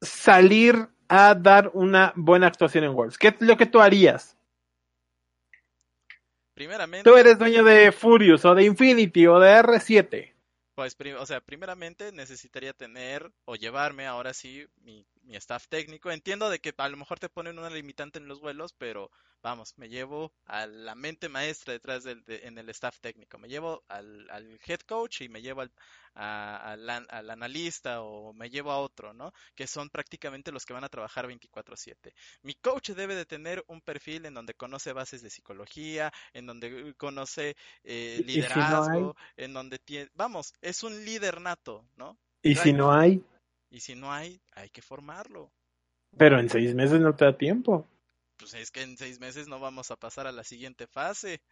salir a dar una buena actuación en Worlds? ¿Qué es lo que tú harías? Primeramente. Tú eres dueño de Furious o de Infinity o de R7. Pues, o sea, primeramente necesitaría tener o llevarme ahora sí mi, mi staff técnico. Entiendo de que a lo mejor te ponen una limitante en los vuelos, pero vamos, me llevo a la mente maestra detrás del, en el staff técnico. Me llevo al, al head coach y me llevo al, al, analista o me llevo a otro, ¿no? Que son prácticamente los que van a trabajar 24/7. Mi coach debe de tener un perfil en donde conoce bases de psicología, en donde conoce eh, liderazgo, en donde tiene, vamos, es un líder nato, ¿no? ¿Y si no hay? Y si no hay, hay que formarlo. Pero en seis meses no te da tiempo. Pues es que en seis meses no vamos a pasar a la siguiente fase.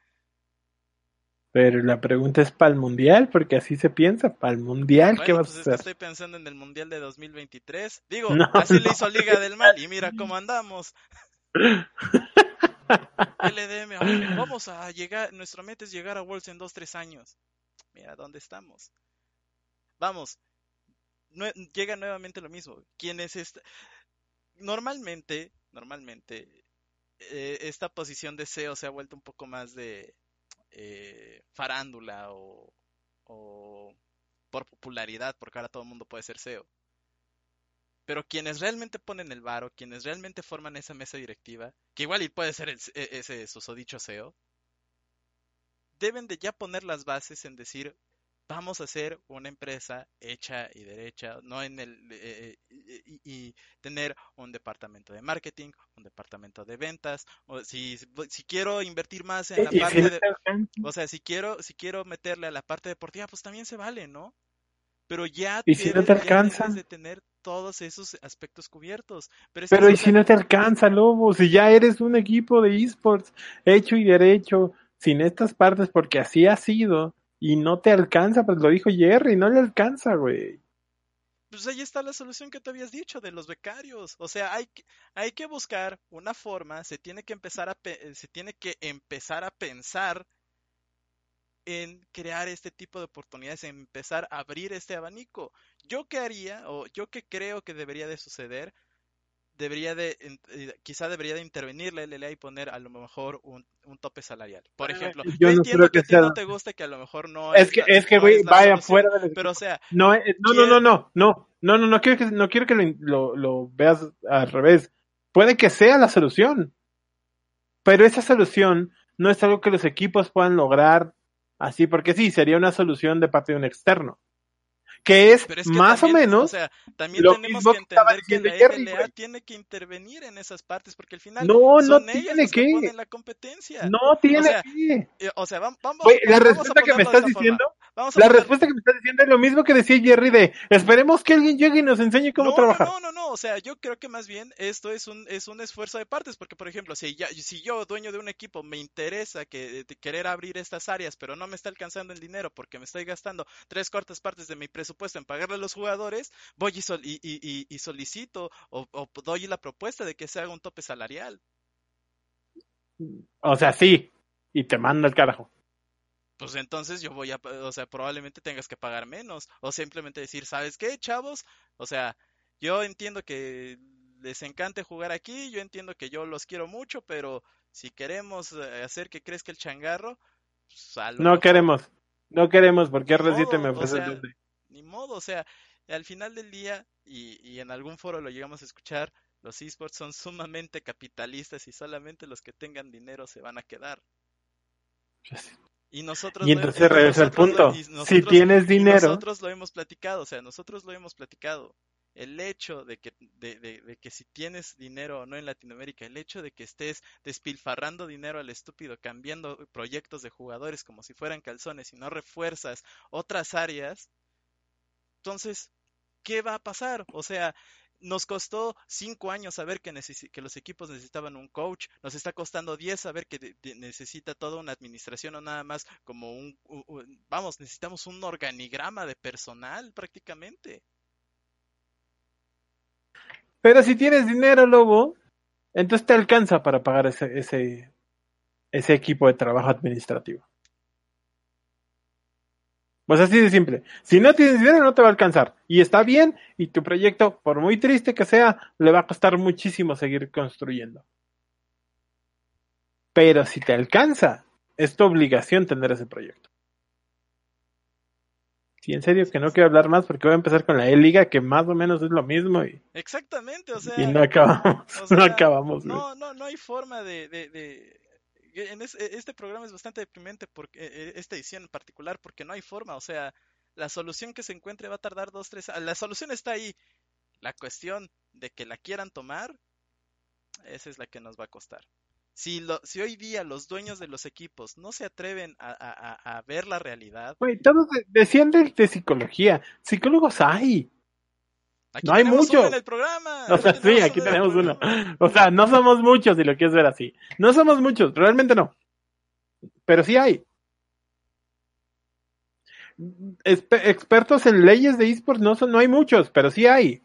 Pero la pregunta es para el mundial, porque así se piensa, para el mundial, ¿qué vas a pues hacer? estoy pensando en el mundial de 2023. Digo, así le hizo Liga del Mal y mira cómo andamos. [LAUGHS] LDM, vamos a llegar, nuestra meta es llegar a Worlds en dos, tres años. Mira dónde estamos. Vamos, llega nuevamente lo mismo. ¿Quién es esta? Normalmente, normalmente, eh, esta posición de SEO se ha vuelto un poco más de eh, farándula o, por popularidad, porque ahora todo el mundo puede ser SEO. Pero quienes realmente ponen el varo, quienes realmente forman esa mesa directiva, que igual y puede ser e, ese susodicho SEO, deben de ya poner las bases en decir, vamos a hacer una empresa hecha y derecha, no en el eh, eh, y, tener un departamento de marketing, un departamento de ventas, o si, si quiero invertir más en la parte de, o sea, si quiero si quiero meterle a la parte deportiva, pues también se vale, ¿no? Pero ya ¿Y si no te alcanza? de tener todos esos aspectos cubiertos. Pero, Pero ¿y si no te alcanza, Lobo? Si ya eres un equipo de esports hecho y derecho, sin estas partes, porque así ha sido, y no te alcanza, pues lo dijo Jerry, no le alcanza, güey. Pues ahí está la solución que te habías dicho de los becarios. O sea, hay hay que buscar una forma, se tiene que empezar a se tiene que empezar a pensar en crear este tipo de oportunidades, en empezar a abrir este abanico. Yo qué haría, o yo qué creo que debería de suceder, debería de, eh, quizá debería de intervenir la LLA y poner a lo mejor un, tope salarial. Por ejemplo, yo, entiendo que, a ti no te guste, que a lo mejor no es, que, es que, güey, vaya fuera de Pero, o sea, no, no, no, no, no, no, no, no, no quiero que, no quiero que lo, lo veas al revés. Puede que sea la solución, pero esa solución no es algo que los equipos puedan lograr así, porque sí, sería una solución de parte de un externo que es, más o menos o sea, también tenemos que entender que la LLA tiene que intervenir en esas partes porque al final no, son no ellas tiene que. ponen la competencia. No tiene o sea, que. Eh, o sea, vamos, vamos la respuesta que me estás diciendo, la respuesta que me estás diciendo es lo mismo que decía Jerry de esperemos que alguien llegue y nos enseñe cómo trabajar. No, no, no, o sea, yo creo que más bien esto es un es un esfuerzo de partes porque por ejemplo, si ya si yo dueño de un equipo me interesa que querer abrir estas áreas, pero no me está alcanzando el dinero porque me estoy gastando tres cuartas partes de mi presupuesto puesto en pagarle a los jugadores, voy y, solicito o, doy la propuesta de que se haga un tope salarial. O sea, sí, y te manda el carajo. Pues entonces yo voy a, o sea, probablemente tengas que pagar menos, o simplemente decir, ¿sabes qué, chavos? O sea, yo entiendo que les encante jugar aquí, yo entiendo que yo los quiero mucho, pero si queremos eh, hacer que crezca el changarro, pues, no queremos, no queremos porque recién me ofrece ni modo, o sea, al final del día, y, en algún foro lo llegamos a escuchar, los esports son sumamente capitalistas y solamente los que tengan dinero se van a quedar. Y nosotros y entonces regresa el punto. si tienes dinero. Nosotros lo hemos platicado, o sea, nosotros lo hemos platicado. El hecho de que, de, de, que si tienes dinero o no en Latinoamérica, el hecho de que estés despilfarrando dinero al estúpido, cambiando proyectos de jugadores como si fueran calzones y no refuerzas otras áreas, entonces, ¿qué va a pasar? O sea, nos costó cinco años saber que, los equipos necesitaban un coach, nos está costando diez saber que necesita toda una administración o nada más como un, vamos, necesitamos un organigrama de personal prácticamente. Pero si tienes dinero, Lobo, entonces te alcanza para pagar ese, ese, ese equipo de trabajo administrativo. Pues así de simple. Si no tienes dinero, no te va a alcanzar. Y está bien, y tu proyecto, por muy triste que sea, le va a costar muchísimo seguir construyendo. Pero si te alcanza, es tu obligación tener ese proyecto. Sí, en serio que no quiero hablar más porque voy a empezar con la E-Liga, que más o menos es lo mismo. Y, Exactamente, o sea. Y no acabamos. [LAUGHS] no acabamos. No, no, no hay forma de e, este programa es bastante deprimente, porque e, esta edición en particular, porque no hay forma, o sea, la solución que se encuentre va a tardar dos, tres, la solución está ahí, la cuestión de que la quieran tomar, esa es la que nos va a costar. Si, si hoy día los dueños de los equipos no se atreven a, ver la realidad. Güey, todos decían de, psicología. Psicólogos hay no hay muchos. en el programa. O sea, sí, aquí tenemos uno. O sea, no somos muchos, si lo quieres ver así. No somos muchos, realmente no. Pero sí hay. expertos en leyes de esports no son, no hay muchos, pero sí hay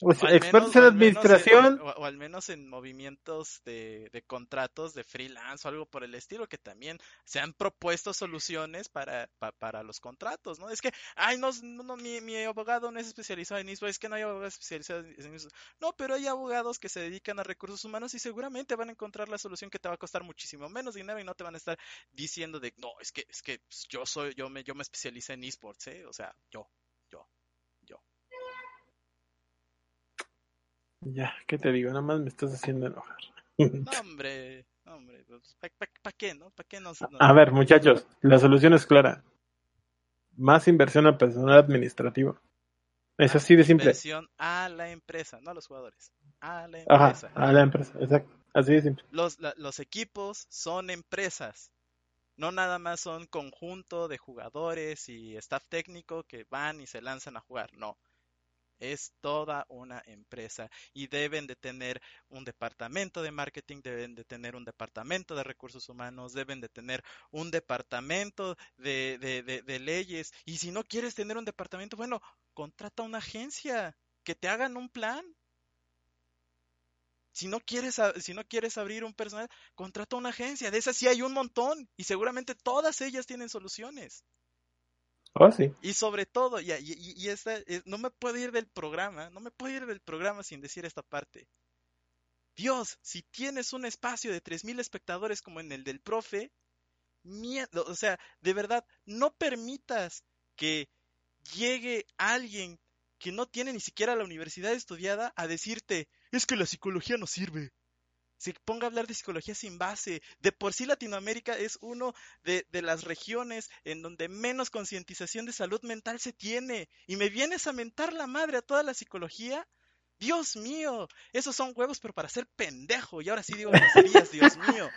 expertos en administración. o, al menos en movimientos de, de, contratos de freelance o algo por el estilo, que también se han propuesto soluciones para, para los contratos, ¿no? Es que, ay, no, no mi, mi, abogado no es especializado en eso, es que no hay abogados especializados en eso. No, pero hay abogados que se dedican a recursos humanos y seguramente van a encontrar la solución que te va a costar muchísimo menos dinero y no te van a estar diciendo de, no, es que, es que yo soy, yo me, yo me especialicé en esports, ¿eh? O sea, yo, yo. Ya, ¿qué te digo? Nada más me estás haciendo enojar. No, hombre, hombre, pues, ¿para qué, no? ¿Para qué A ver, muchachos, la solución es clara. más inversión al personal administrativo. Es así de simple. Inversión a la empresa, no a los jugadores. A la empresa. Ajá, a la empresa, exacto. Así de simple. Los, la, los equipos son empresas. No nada más son conjunto de jugadores y staff técnico que van y se lanzan a jugar. No. Es toda una empresa y deben de tener un departamento de marketing, deben de tener un departamento de recursos humanos, deben de tener un departamento de, de, de, de leyes. Y si no quieres tener un departamento, bueno, contrata una agencia que te hagan un plan. Si no quieres, si no quieres abrir un personal, contrata una agencia. De esas sí hay un montón y seguramente todas ellas tienen soluciones. Oh. Y sobre todo, y, y, esta, no me puedo ir del programa, no me puedo ir del programa sin decir esta parte. Dios, si tienes un espacio de 3.000 espectadores como en el del profe, miedo, o sea, de verdad, no permitas que llegue alguien que no tiene ni siquiera la universidad estudiada a decirte, es que la psicología no sirve. Se ponga a hablar de psicología sin base. De por sí Latinoamérica es uno de, las regiones en donde menos concientización de salud mental se tiene. Y me vienes a mentar la madre a toda la psicología. Dios mío, esos son huevos, pero para ser pendejo. Y ahora sí digo groserías, Dios mío.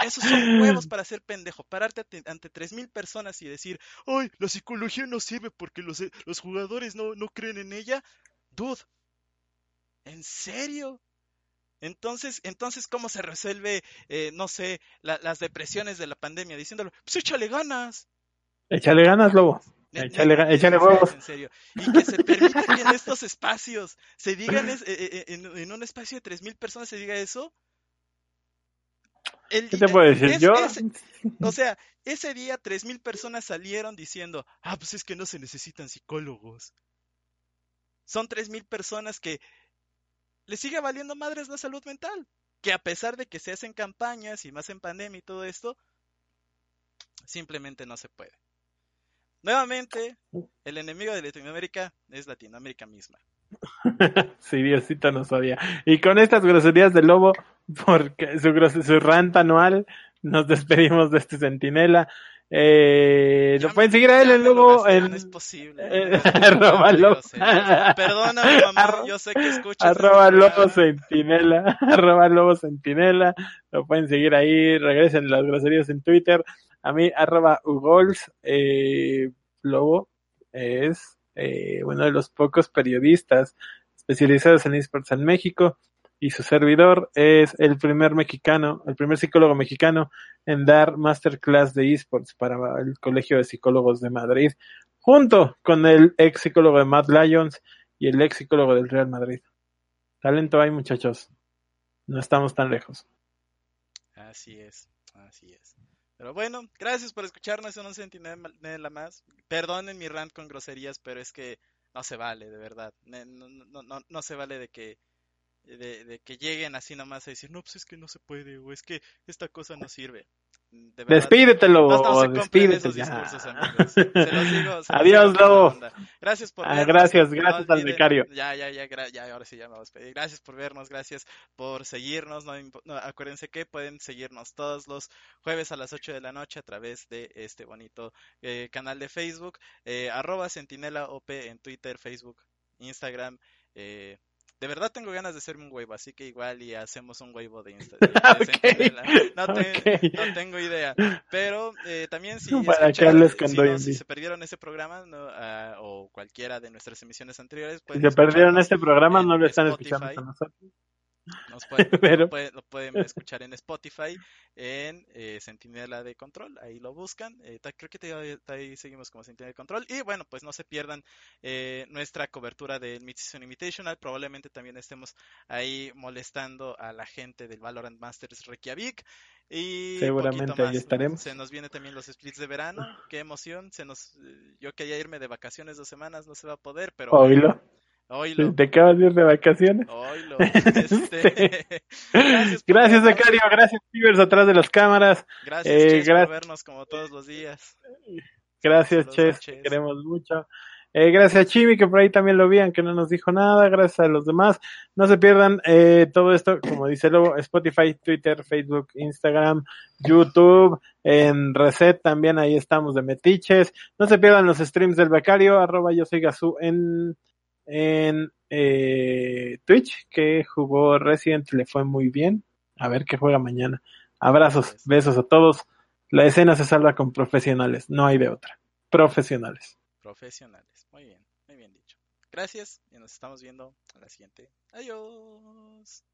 Esos son huevos para ser pendejo. Pararte ante tres mil personas y decir, ay, la psicología no sirve porque los, los jugadores no, no creen en ella. Dude, ¿en serio? Entonces, entonces ¿cómo se resuelve, eh, no sé, la, las depresiones de la pandemia? Diciéndolo, pues échale ganas. Échale ganas, lobo. Échale, en, échale huevos. En serio. Y que se permita que en estos espacios se digan, es, eh, en, en, un espacio de 3.000 personas se diga eso. El, ¿Qué te puedo decir? Es, Yo. Es, [LAUGHS] o sea, ese día 3.000 personas salieron diciendo, ah, pues es que no se necesitan psicólogos. Son 3.000 personas que le sigue valiendo madres la salud mental. Que a pesar de que se hacen campañas y más en pandemia y todo esto, simplemente no se puede. Nuevamente, el enemigo de Latinoamérica es Latinoamérica misma. [LAUGHS] sí, Diosito nos odia. Y con estas groserías del lobo, porque su, su rant anual, nos despedimos de este centinela. Eh, lo pueden seguir a él, el lobo. En... No es posible. [LAUGHS] Eh, arroba lobo. Perdóname, mamá. [LAUGHS] Yo sé que escuchas. Arroba lobo centinela. [LAUGHS] Arroba lobo centinela. Lo pueden seguir ahí. Regresen las groserías en Twitter. A mí, arroba ugols. Eh, lobo es eh, uno de los pocos periodistas especializados en esports en México y su servidor es el primer mexicano, el primer psicólogo mexicano en dar masterclass de esports para el Colegio de Psicólogos de Madrid, junto con el ex psicólogo de Mad Lions y el ex psicólogo del Real Madrid. Talento hay, muchachos. No estamos tan lejos. Así es, así es. Pero bueno, gracias por escucharnos en un centinela más. Perdonen mi rant con groserías, pero es que no se vale, de verdad. No, no, no, no se vale de que de, de, que lleguen así nomás a decir, no, pues es que no se puede, o es que esta cosa no sirve. De verdad, despídetelo, no, no despídete ya. Discursos, amigos. Se los digo, se Adiós, los Lobo. Gracias por ah, vernos. Gracias, gracias no al becario. Ya, ya, ya, ya, ahora sí ya me voy a despedir. Gracias por vernos, gracias por seguirnos. No, no, acuérdense que pueden seguirnos todos los jueves a las 8 de la noche a través de este bonito eh, canal de Facebook. Eh, arroba Sentinela OP en Twitter, Facebook, Instagram. Eh, de verdad tengo ganas de hacerme un huevo, así que igual y hacemos un huevo de Instagram. [LAUGHS] okay. no, te, okay. no, tengo idea. Pero eh, también si, [LAUGHS] Para si, no, si, se perdieron ese programa no, uh, o cualquiera de nuestras emisiones anteriores, si se perdieron este programa no lo están Spotify. escuchando con nosotros. Nos pueden, [LAUGHS] Pero... lo, pueden, lo, pueden, escuchar en Spotify, en eh, Sentinela de Control, ahí lo buscan. Eh, creo que te, ahí seguimos como Sentinela de Control. Y bueno, pues no se pierdan eh, nuestra cobertura del Mid-Season Invitational. Probablemente también estemos ahí molestando a la gente del Valorant Masters Reykjavik. Y seguramente más, ahí estaremos. Se nos viene también los splits de verano. Qué emoción. Se nos, yo quería irme de vacaciones dos semanas, no se va a poder, pero. Oílo. Oilo. ¿Te acabas de ir de vacaciones? Oilo. [LAUGHS] Este... gracias, gracias Becario. Gracias, Pibers, atrás de las cámaras. Gracias, eh, Ches, gracias, por vernos como todos los días. Gracias, Ches. Queremos mucho. Eh, gracias a Chimi, que por ahí también lo vi, que no nos dijo nada. Gracias a los demás. No se pierdan eh, todo esto, como dice luego, Spotify, Twitter, Facebook, Instagram, YouTube, en Reset también ahí estamos de metiches. No se pierdan los streams del becario, arroba yo soy Gazú en, en eh, Twitch, que jugó Resident le fue muy bien. A ver qué juega mañana. Abrazos, besos a todos. La escena se salva con profesionales, no hay de otra. Profesionales. Profesionales, muy bien, muy bien dicho. Gracias y nos estamos viendo a la siguiente. Adiós.